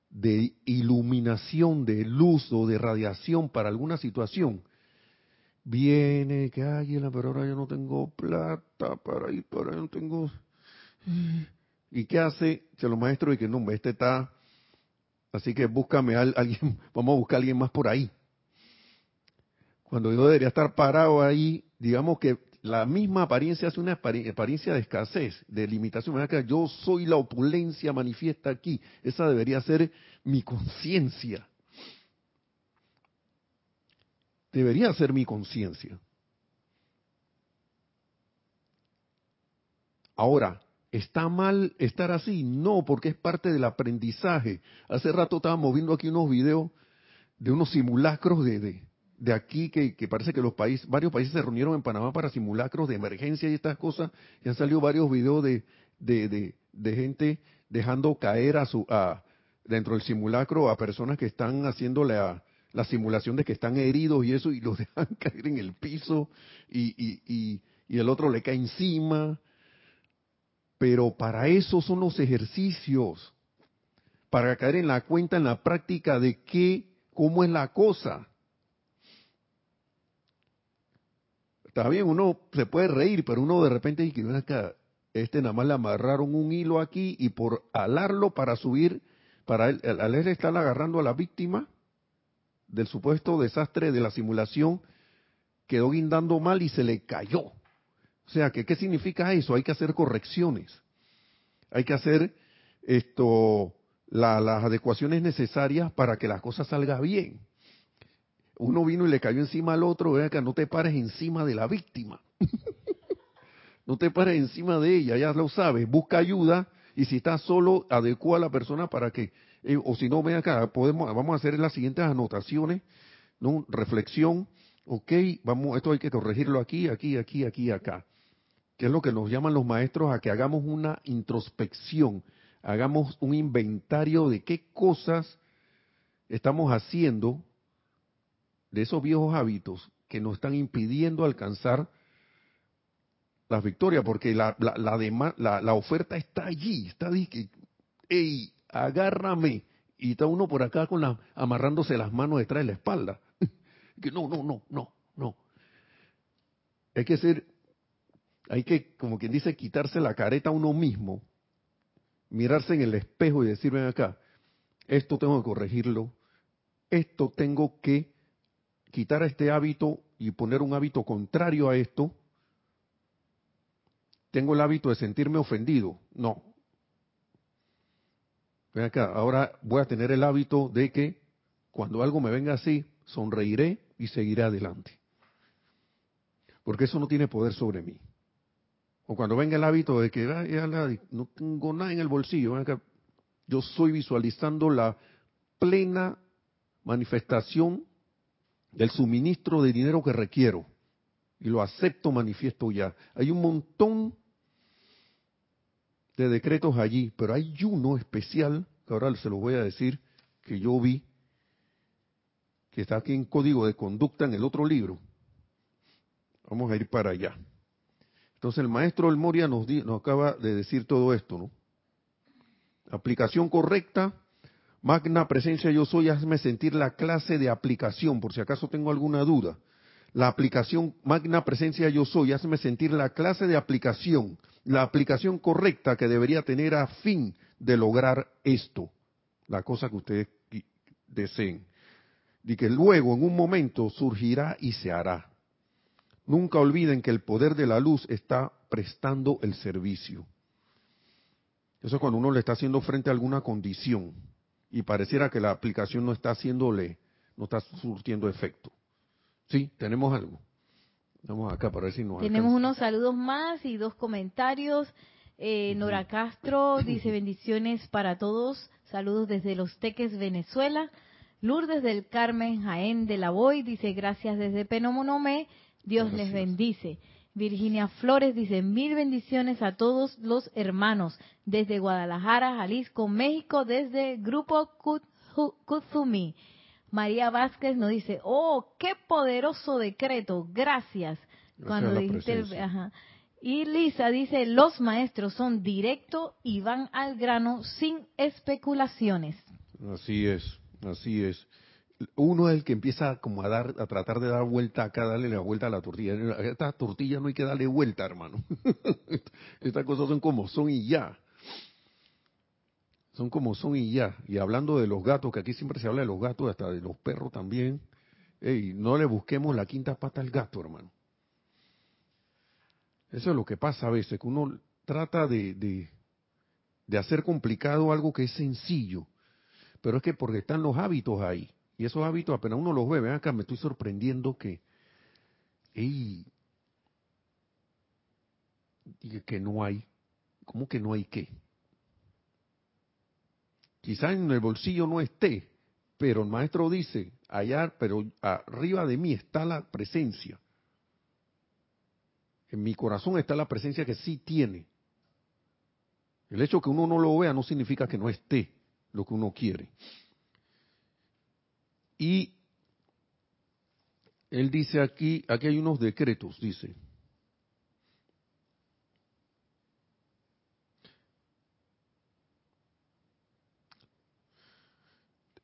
de iluminación, de luz o de radiación para alguna situación, viene que, ay, pero ahora yo no tengo plata para ir, para no tengo... ¿Y qué hace? Se lo maestro y que no, este está, así que búscame a alguien, vamos a buscar a alguien más por ahí. Cuando yo debería estar parado ahí, digamos que la misma apariencia es una apariencia de escasez, de limitación. Yo soy la opulencia manifiesta aquí. Esa debería ser mi conciencia. Debería ser mi conciencia. Ahora, ¿Está mal estar así? No, porque es parte del aprendizaje. Hace rato estábamos viendo aquí unos videos de unos simulacros de, de, aquí que, parece que los países, varios países se reunieron en Panamá para simulacros de emergencia y estas cosas. Y han salido varios videos de, de, de gente dejando caer a su, a, dentro del simulacro a personas que están haciendo la, la simulación de que están heridos y eso y los dejan caer en el piso y, y, y, y el otro le cae encima pero para eso son los ejercicios, para caer en la cuenta, en la práctica de qué, cómo es la cosa. Está bien, uno se puede reír, pero uno de repente dice que acá, este nada más le amarraron un hilo aquí y por alarlo para subir, para al estar agarrando a la víctima del supuesto desastre de la simulación, quedó guindando mal y se le cayó. O sea, que, ¿qué significa eso? Hay que hacer correcciones. Hay que hacer esto, las adecuaciones necesarias para que la cosa salga bien. Uno vino y le cayó encima al otro, vea que no te pares encima de la víctima. no te pares encima de ella, ya lo sabes. Busca ayuda y si estás solo, adecua a la persona para que, eh, o si no, ven acá, podemos, vamos a hacer las siguientes anotaciones, ¿no? Reflexión, ok, vamos, esto hay que corregirlo aquí, aquí, aquí, aquí, acá que es lo que nos llaman los maestros a que hagamos una introspección, hagamos un inventario de qué cosas estamos haciendo de esos viejos hábitos que nos están impidiendo alcanzar las victorias, porque la, la, la, oferta está allí, está ahí, que, ¡ey, agárrame! Y está uno por acá con la, amarrándose las manos detrás de la espalda. que no, no, no, no, no. Hay que ser hay que, como quien dice, quitarse la careta a uno mismo, mirarse en el espejo y decir, ven acá, esto tengo que corregirlo, esto tengo que quitar este hábito y poner un hábito contrario a esto. Tengo el hábito de sentirme ofendido. No. Ven acá, ahora voy a tener el hábito de que cuando algo me venga así, sonreiré y seguiré adelante. Porque eso no tiene poder sobre mí. O cuando venga el hábito de que no tengo nada en el bolsillo, yo estoy visualizando la plena manifestación del suministro de dinero que requiero. Y lo acepto, manifiesto ya. Hay un montón de decretos allí, pero hay uno especial, que ahora se lo voy a decir, que yo vi, que está aquí en Código de Conducta en el otro libro. Vamos a ir para allá. Entonces el maestro El Moria nos, nos acaba de decir todo esto, ¿no? Aplicación correcta, magna presencia yo soy, hazme sentir la clase de aplicación, por si acaso tengo alguna duda. La aplicación magna presencia yo soy, hazme sentir la clase de aplicación, la aplicación correcta que debería tener a fin de lograr esto, la cosa que ustedes deseen. Y que luego en un momento surgirá y se hará. Nunca olviden que el poder de la luz está prestando el servicio. Eso es cuando uno le está haciendo frente a alguna condición y pareciera que la aplicación no está haciéndole, no está surtiendo efecto. Sí, tenemos algo. Vamos acá para ver si nos Tenemos unos saludos más y dos comentarios. Eh, Nora Castro dice bendiciones para todos. Saludos desde Los Teques, Venezuela. Lourdes del Carmen Jaén de la Boy dice gracias desde Penomonomé. Dios les bendice. Virginia Flores dice mil bendiciones a todos los hermanos desde Guadalajara, Jalisco, México, desde Grupo Kuzumi. María Vázquez nos dice, oh, qué poderoso decreto, gracias. Cuando dijiste, Y Lisa dice, los maestros son directos y van al grano sin especulaciones. Así es, así es uno es el que empieza como a dar, a tratar de dar vuelta acá, darle la vuelta a la tortilla. Esta tortilla no hay que darle vuelta, hermano. Estas cosas son como son y ya. Son como son y ya. Y hablando de los gatos, que aquí siempre se habla de los gatos, hasta de los perros también. Ey, no le busquemos la quinta pata al gato, hermano. Eso es lo que pasa a veces, que uno trata de, de, de hacer complicado algo que es sencillo. Pero es que porque están los hábitos ahí y esos hábitos, apenas uno los ve, ven acá, me estoy sorprendiendo que, ey, que no hay, ¿cómo que no hay qué? Quizás en el bolsillo no esté, pero el maestro dice, allá, pero arriba de mí está la presencia. En mi corazón está la presencia que sí tiene. El hecho que uno no lo vea no significa que no esté lo que uno quiere. Y él dice aquí, aquí hay unos decretos, dice.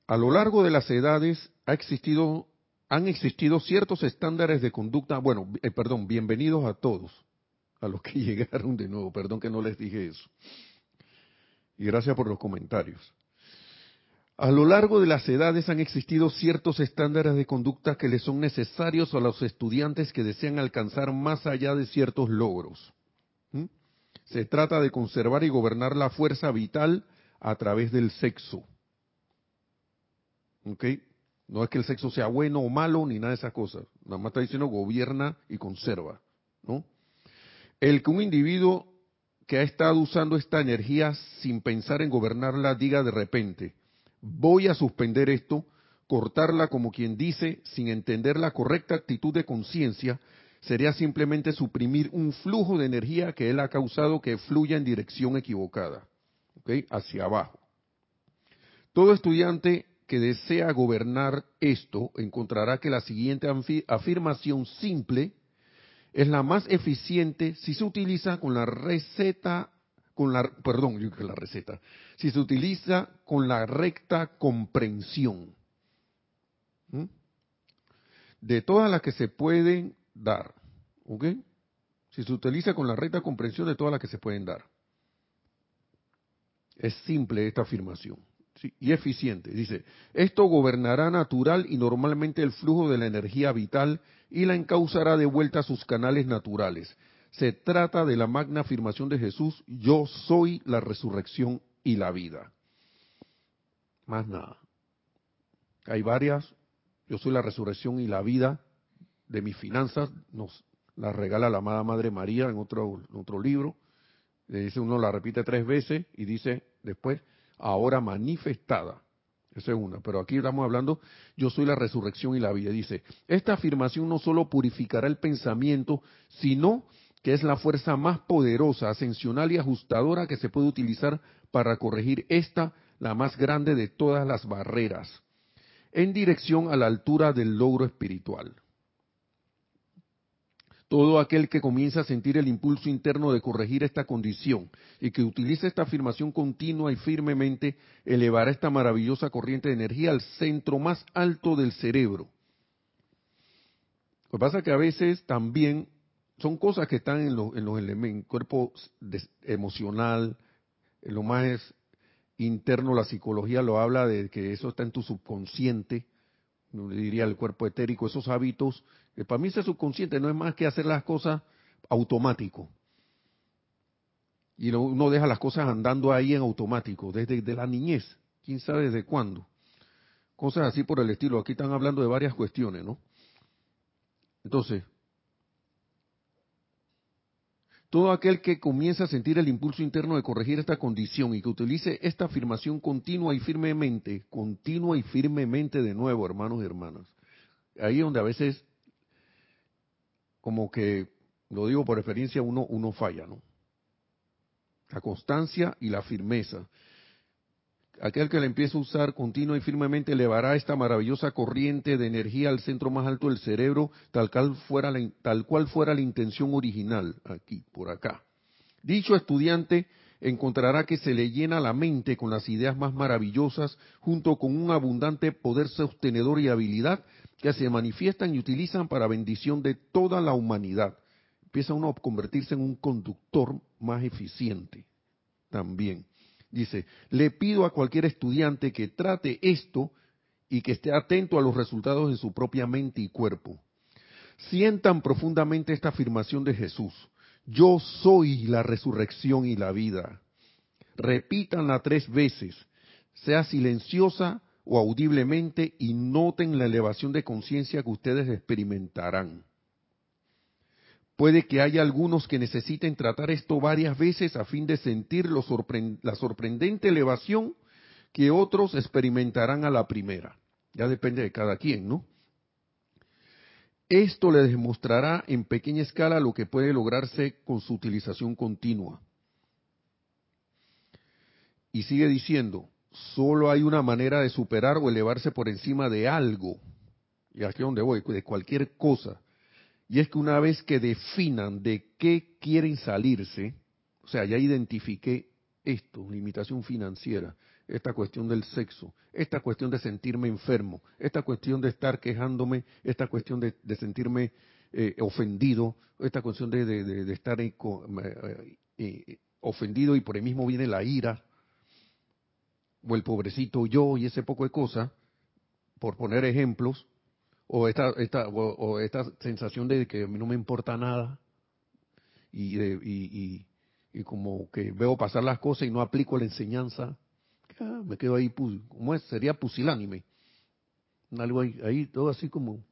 A lo largo de las edades ha existido, han existido ciertos estándares de conducta. Bueno, eh, perdón, bienvenidos a todos, a los que llegaron de nuevo. Perdón que no les dije eso. Y gracias por los comentarios. A lo largo de las edades han existido ciertos estándares de conducta que les son necesarios a los estudiantes que desean alcanzar más allá de ciertos logros. ¿Mm? Se trata de conservar y gobernar la fuerza vital a través del sexo. No es que el sexo sea bueno o malo ni nada de esas cosas. Nada más está diciendo gobierna y conserva. El que un individuo que ha estado usando esta energía sin pensar en gobernarla diga de repente, voy a suspender esto, cortarla como quien dice, sin entender la correcta actitud de conciencia, sería simplemente suprimir un flujo de energía que él ha causado que fluya en dirección equivocada, hacia abajo. Todo estudiante que desea gobernar esto encontrará que la siguiente afirmación simple es la más eficiente si se utiliza con la receta con la, perdón, yo que la receta, si se utiliza con la recta comprensión de todas las que se pueden dar, ¿ok? Si se utiliza con la recta comprensión de todas las que se pueden dar. Es simple esta afirmación y eficiente. Dice, esto gobernará natural y normalmente el flujo de la energía vital y la encauzará de vuelta a sus canales naturales se trata de la magna afirmación de Jesús, yo soy la resurrección y la vida. Más nada. Hay varias, yo soy la resurrección y la vida de mis finanzas, nos la regala la amada Madre María en otro, otro libro. Le dice uno la repite tres veces y dice después, ahora manifestada. Esa es una, pero aquí estamos hablando, yo soy la resurrección y la vida. Dice, esta afirmación no solo purificará el pensamiento, sino que es la fuerza más poderosa, ascensional y ajustadora que se puede utilizar para corregir esta, la más grande de todas las barreras, en dirección a la altura del logro espiritual. Todo aquel que comienza a sentir el impulso interno de corregir esta condición y que utilice esta afirmación continua y firmemente elevará esta maravillosa corriente de energía al centro más alto del cerebro. Lo que pasa es que a veces también son cosas que están en, los elementos, cuerpo emocional, en lo más interno, la psicología lo habla de que eso está en tu subconsciente, diría el cuerpo etérico, esos hábitos, para mí ese subconsciente no es más que hacer las cosas automático. Y uno deja las cosas andando ahí en automático, desde la niñez, quién sabe desde cuándo. Cosas así por el estilo. Aquí están hablando de varias cuestiones, ¿no? Entonces, todo aquel que comienza a sentir el impulso interno de corregir esta condición y que utilice esta afirmación continua y firmemente, continua y firmemente de nuevo, hermanos y hermanas. Ahí es donde a veces, como que, lo digo por experiencia, uno, uno falla, ¿no? La constancia y la firmeza aquel que la empiece a usar continua y firmemente elevará esta maravillosa corriente de energía al centro más alto del cerebro, tal cual fuera la, tal cual fuera la intención original, aquí, por acá. Dicho estudiante encontrará que se le llena la mente con las ideas más maravillosas, junto con un abundante poder sostenedor y habilidad que se manifiestan y utilizan para bendición de toda la humanidad. Empieza uno a convertirse en un conductor más eficiente también. Dice, le pido a cualquier estudiante que trate esto y que esté atento a los resultados de su propia mente y cuerpo. Sientan profundamente esta afirmación de Jesús. Yo soy la resurrección y la vida. Repítanla tres veces, sea silenciosa o audiblemente, y noten la elevación de conciencia que ustedes experimentarán. Puede que haya algunos que necesiten tratar esto varias veces a fin de sentir la sorprendente elevación que otros experimentarán a la primera. Ya depende de cada quien, ¿no? Esto les demostrará en pequeña escala lo que puede lograrse con su utilización continua. Y sigue diciendo, solo hay una manera de superar o elevarse por encima de algo. Y aquí es donde voy, de cualquier cosa y es que una vez que definan de qué quieren salirse, o sea, ya identifiqué esto, limitación financiera, esta cuestión del sexo, esta cuestión de sentirme enfermo, esta cuestión de estar quejándome, esta cuestión de, sentirme eh, ofendido, esta cuestión de, estar eh, eh, ofendido y por ahí mismo viene la ira, o el pobrecito yo y ese poco de cosas, por poner ejemplos, o esta, esta, o, esta sensación de que a mí no me importa nada y, y, y, como que veo pasar las cosas y no aplico la enseñanza, ah, me quedo ahí, ¿cómo es? Sería pusilánime. Algo ahí, ahí todo así como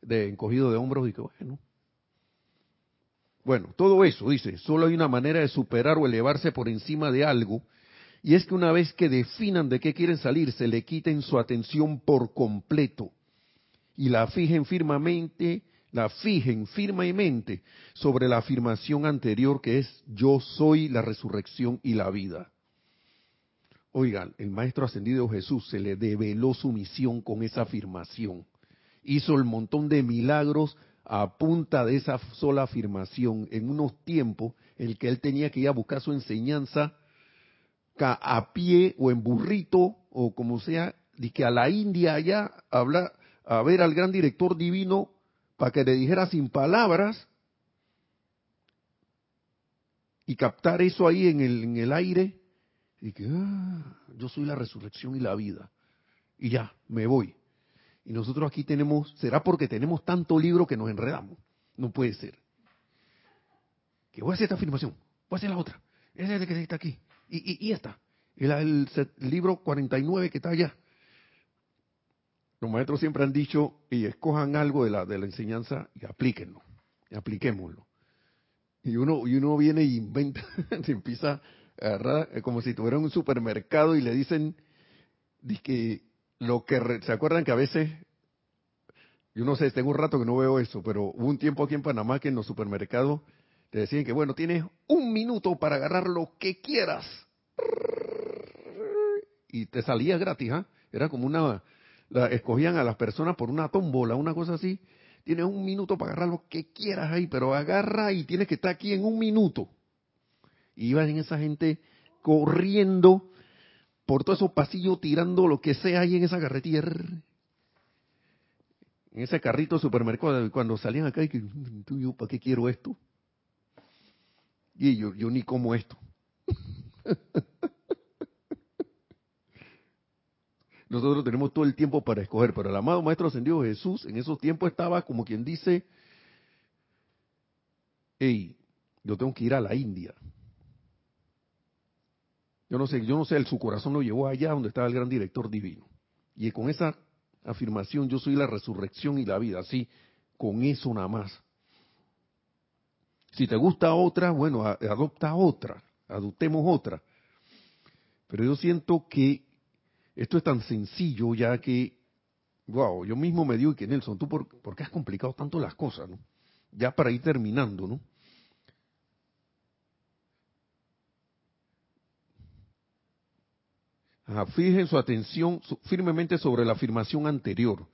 de encogido de hombros y que bueno. Bueno, todo eso, dice, solo hay una manera de superar o elevarse por encima de algo, y es que una vez que definan de qué quieren salir, se le quiten su atención por completo y la fijen firmemente, la fijen firmemente sobre la afirmación anterior que es yo soy la resurrección y la vida. Oigan, el Maestro Ascendido Jesús se le develó su misión con esa afirmación. Hizo el montón de milagros a punta de esa sola afirmación en unos tiempos en que él tenía que ir a buscar su enseñanza a pie o en burrito o como sea, y que a la India allá habla, a ver al gran director divino para que le dijera sin palabras y captar eso ahí en el, en el aire. Y que ah, yo soy la resurrección y la vida. Y ya me voy. Y nosotros aquí tenemos será porque tenemos tanto libro que nos enredamos. No puede ser. Que voy a hacer esta afirmación voy a hacer la otra. Esa es que está aquí. Y, y, y esta el, el, el libro 49 que está allá los maestros siempre han dicho, y escojan algo de la, de la enseñanza y aplíquenlo, apliquémoslo. Y uno, y uno viene y inventa, se empieza a agarrar, eh, como si tuviera un supermercado y le dicen, que lo que, ¿se acuerdan que a veces, yo no sé, tengo un rato que no veo eso, pero hubo un tiempo aquí en Panamá que en los supermercados te decían que, bueno, tienes un minuto para agarrar lo que quieras. y te salía gratis, ¿ah? Era como una, la, escogían a las personas por una tómbola, una cosa así. Tienes un minuto para agarrar lo que quieras ahí, pero agarra y tienes que estar aquí en un minuto. Y iban esa gente corriendo por todos esos pasillos tirando lo que sea ahí en esa carretilla. En ese carrito de supermercado, cuando salían acá, y que, yo, ¿para qué quiero esto? Y yo, yo ni como esto. Nosotros tenemos todo el tiempo para escoger, pero el amado Maestro Ascendido Jesús en esos tiempos estaba como quien dice, hey, yo tengo que ir a la India. Yo no sé, yo no sé, su corazón lo llevó allá donde estaba el gran director divino. Y con esa afirmación, yo soy la resurrección y la vida, así, con eso nada más. Si te gusta otra, bueno, adopta otra, adoptemos otra. Pero yo siento que esto es tan sencillo ya que, wow, yo mismo me digo que Nelson, ¿tú por, qué has complicado tanto las cosas? ¿no? Ya para ir terminando, ¿no? fijen su atención firmemente sobre la afirmación anterior.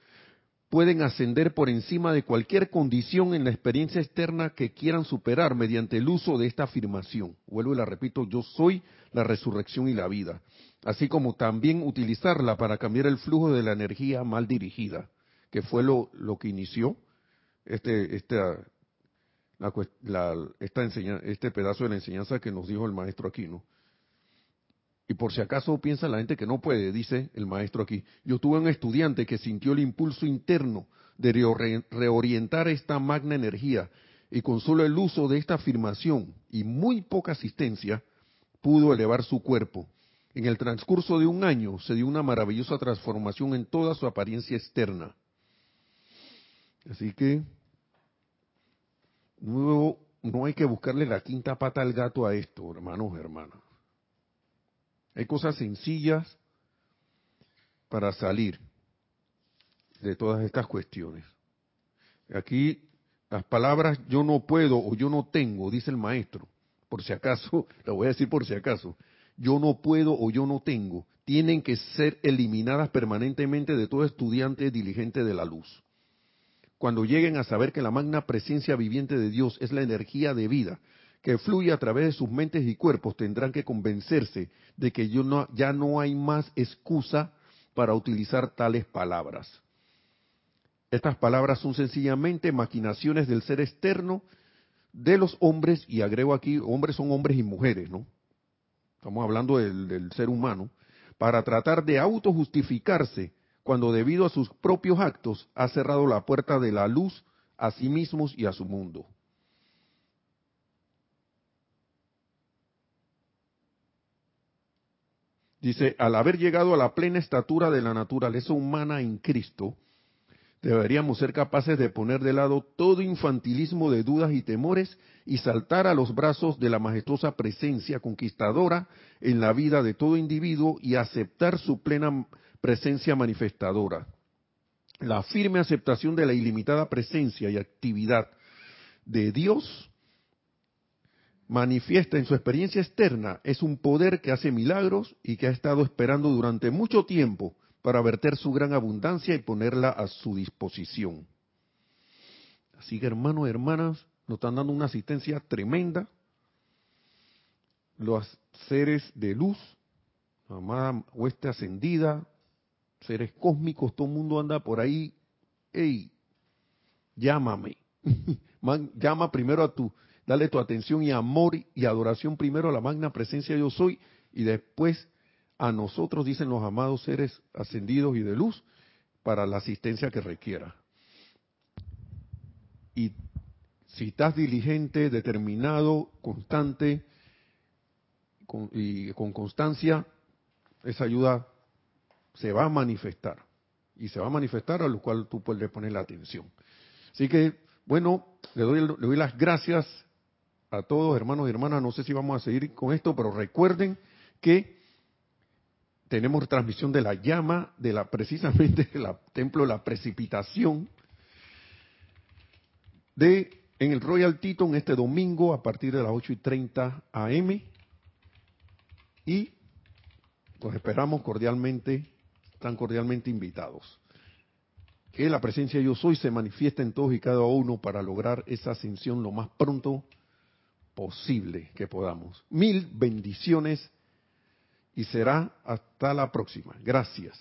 Pueden ascender por encima de cualquier condición en la experiencia externa que quieran superar mediante el uso de esta afirmación. Vuelvo y la repito, yo soy la resurrección y la vida así como también utilizarla para cambiar el flujo de la energía mal dirigida, que fue lo, que inició este, esta, la, esta este pedazo de la enseñanza que nos dijo el maestro aquí, ¿no? Y por si acaso piensa la gente que no puede, dice el maestro aquí. Yo tuve un estudiante que sintió el impulso interno de reorientar esta magna energía y con solo el uso de esta afirmación y muy poca asistencia pudo elevar su cuerpo en el transcurso de un año se dio una maravillosa transformación en toda su apariencia externa. Así que, nuevo, no hay que buscarle la quinta pata al gato a esto, hermanos, hermanas. Hay cosas sencillas para salir de todas estas cuestiones. Aquí las palabras yo no puedo o yo no tengo, dice el maestro, por si acaso, lo voy a decir por si acaso, yo no puedo o yo no tengo, tienen que ser eliminadas permanentemente de todo estudiante diligente de la luz. Cuando lleguen a saber que la magna presencia viviente de Dios es la energía de vida que fluye a través de sus mentes y cuerpos, tendrán que convencerse de que ya no hay más excusa para utilizar tales palabras. Estas palabras son sencillamente maquinaciones del ser externo de los hombres, y agrego aquí, hombres son hombres y mujeres, ¿no? estamos hablando del, ser humano, para tratar de autojustificarse cuando debido a sus propios actos ha cerrado la puerta de la luz a sí mismos y a su mundo. Dice, al haber llegado a la plena estatura de la naturaleza humana en Cristo, deberíamos ser capaces de poner de lado todo infantilismo de dudas y temores y saltar a los brazos de la majestuosa presencia conquistadora en la vida de todo individuo y aceptar su plena presencia manifestadora. La firme aceptación de la ilimitada presencia y actividad de Dios manifiesta en su experiencia externa es un poder que hace milagros y que ha estado esperando durante mucho tiempo para verter su gran abundancia y ponerla a su disposición. Así que hermanos y hermanas, nos están dando una asistencia tremenda. Los seres de luz, amada hueste ascendida, seres cósmicos, todo el mundo anda por ahí. ¡Ey! Llámame. Llama primero a tu, dale tu atención y amor y adoración primero a la magna presencia yo soy y después a nosotros, dicen los amados seres ascendidos y de luz, para la asistencia que requiera. Y si estás diligente, determinado, constante y con constancia, esa ayuda se va a manifestar. Y se va a manifestar a lo cual tú puedes poner la atención. Así que, bueno, le doy, le doy las gracias a todos, hermanos y hermanas. No sé si vamos a seguir con esto, pero recuerden que tenemos transmisión de la llama, de la precisamente del templo de la precipitación, de en el Royal Teton este domingo a partir de las 8 y 30 AM. Y los esperamos cordialmente, están cordialmente invitados. Que la presencia de yo soy se manifieste en todos y cada uno para lograr esa ascensión lo más pronto posible que podamos. Mil bendiciones y será hasta la próxima. Gracias.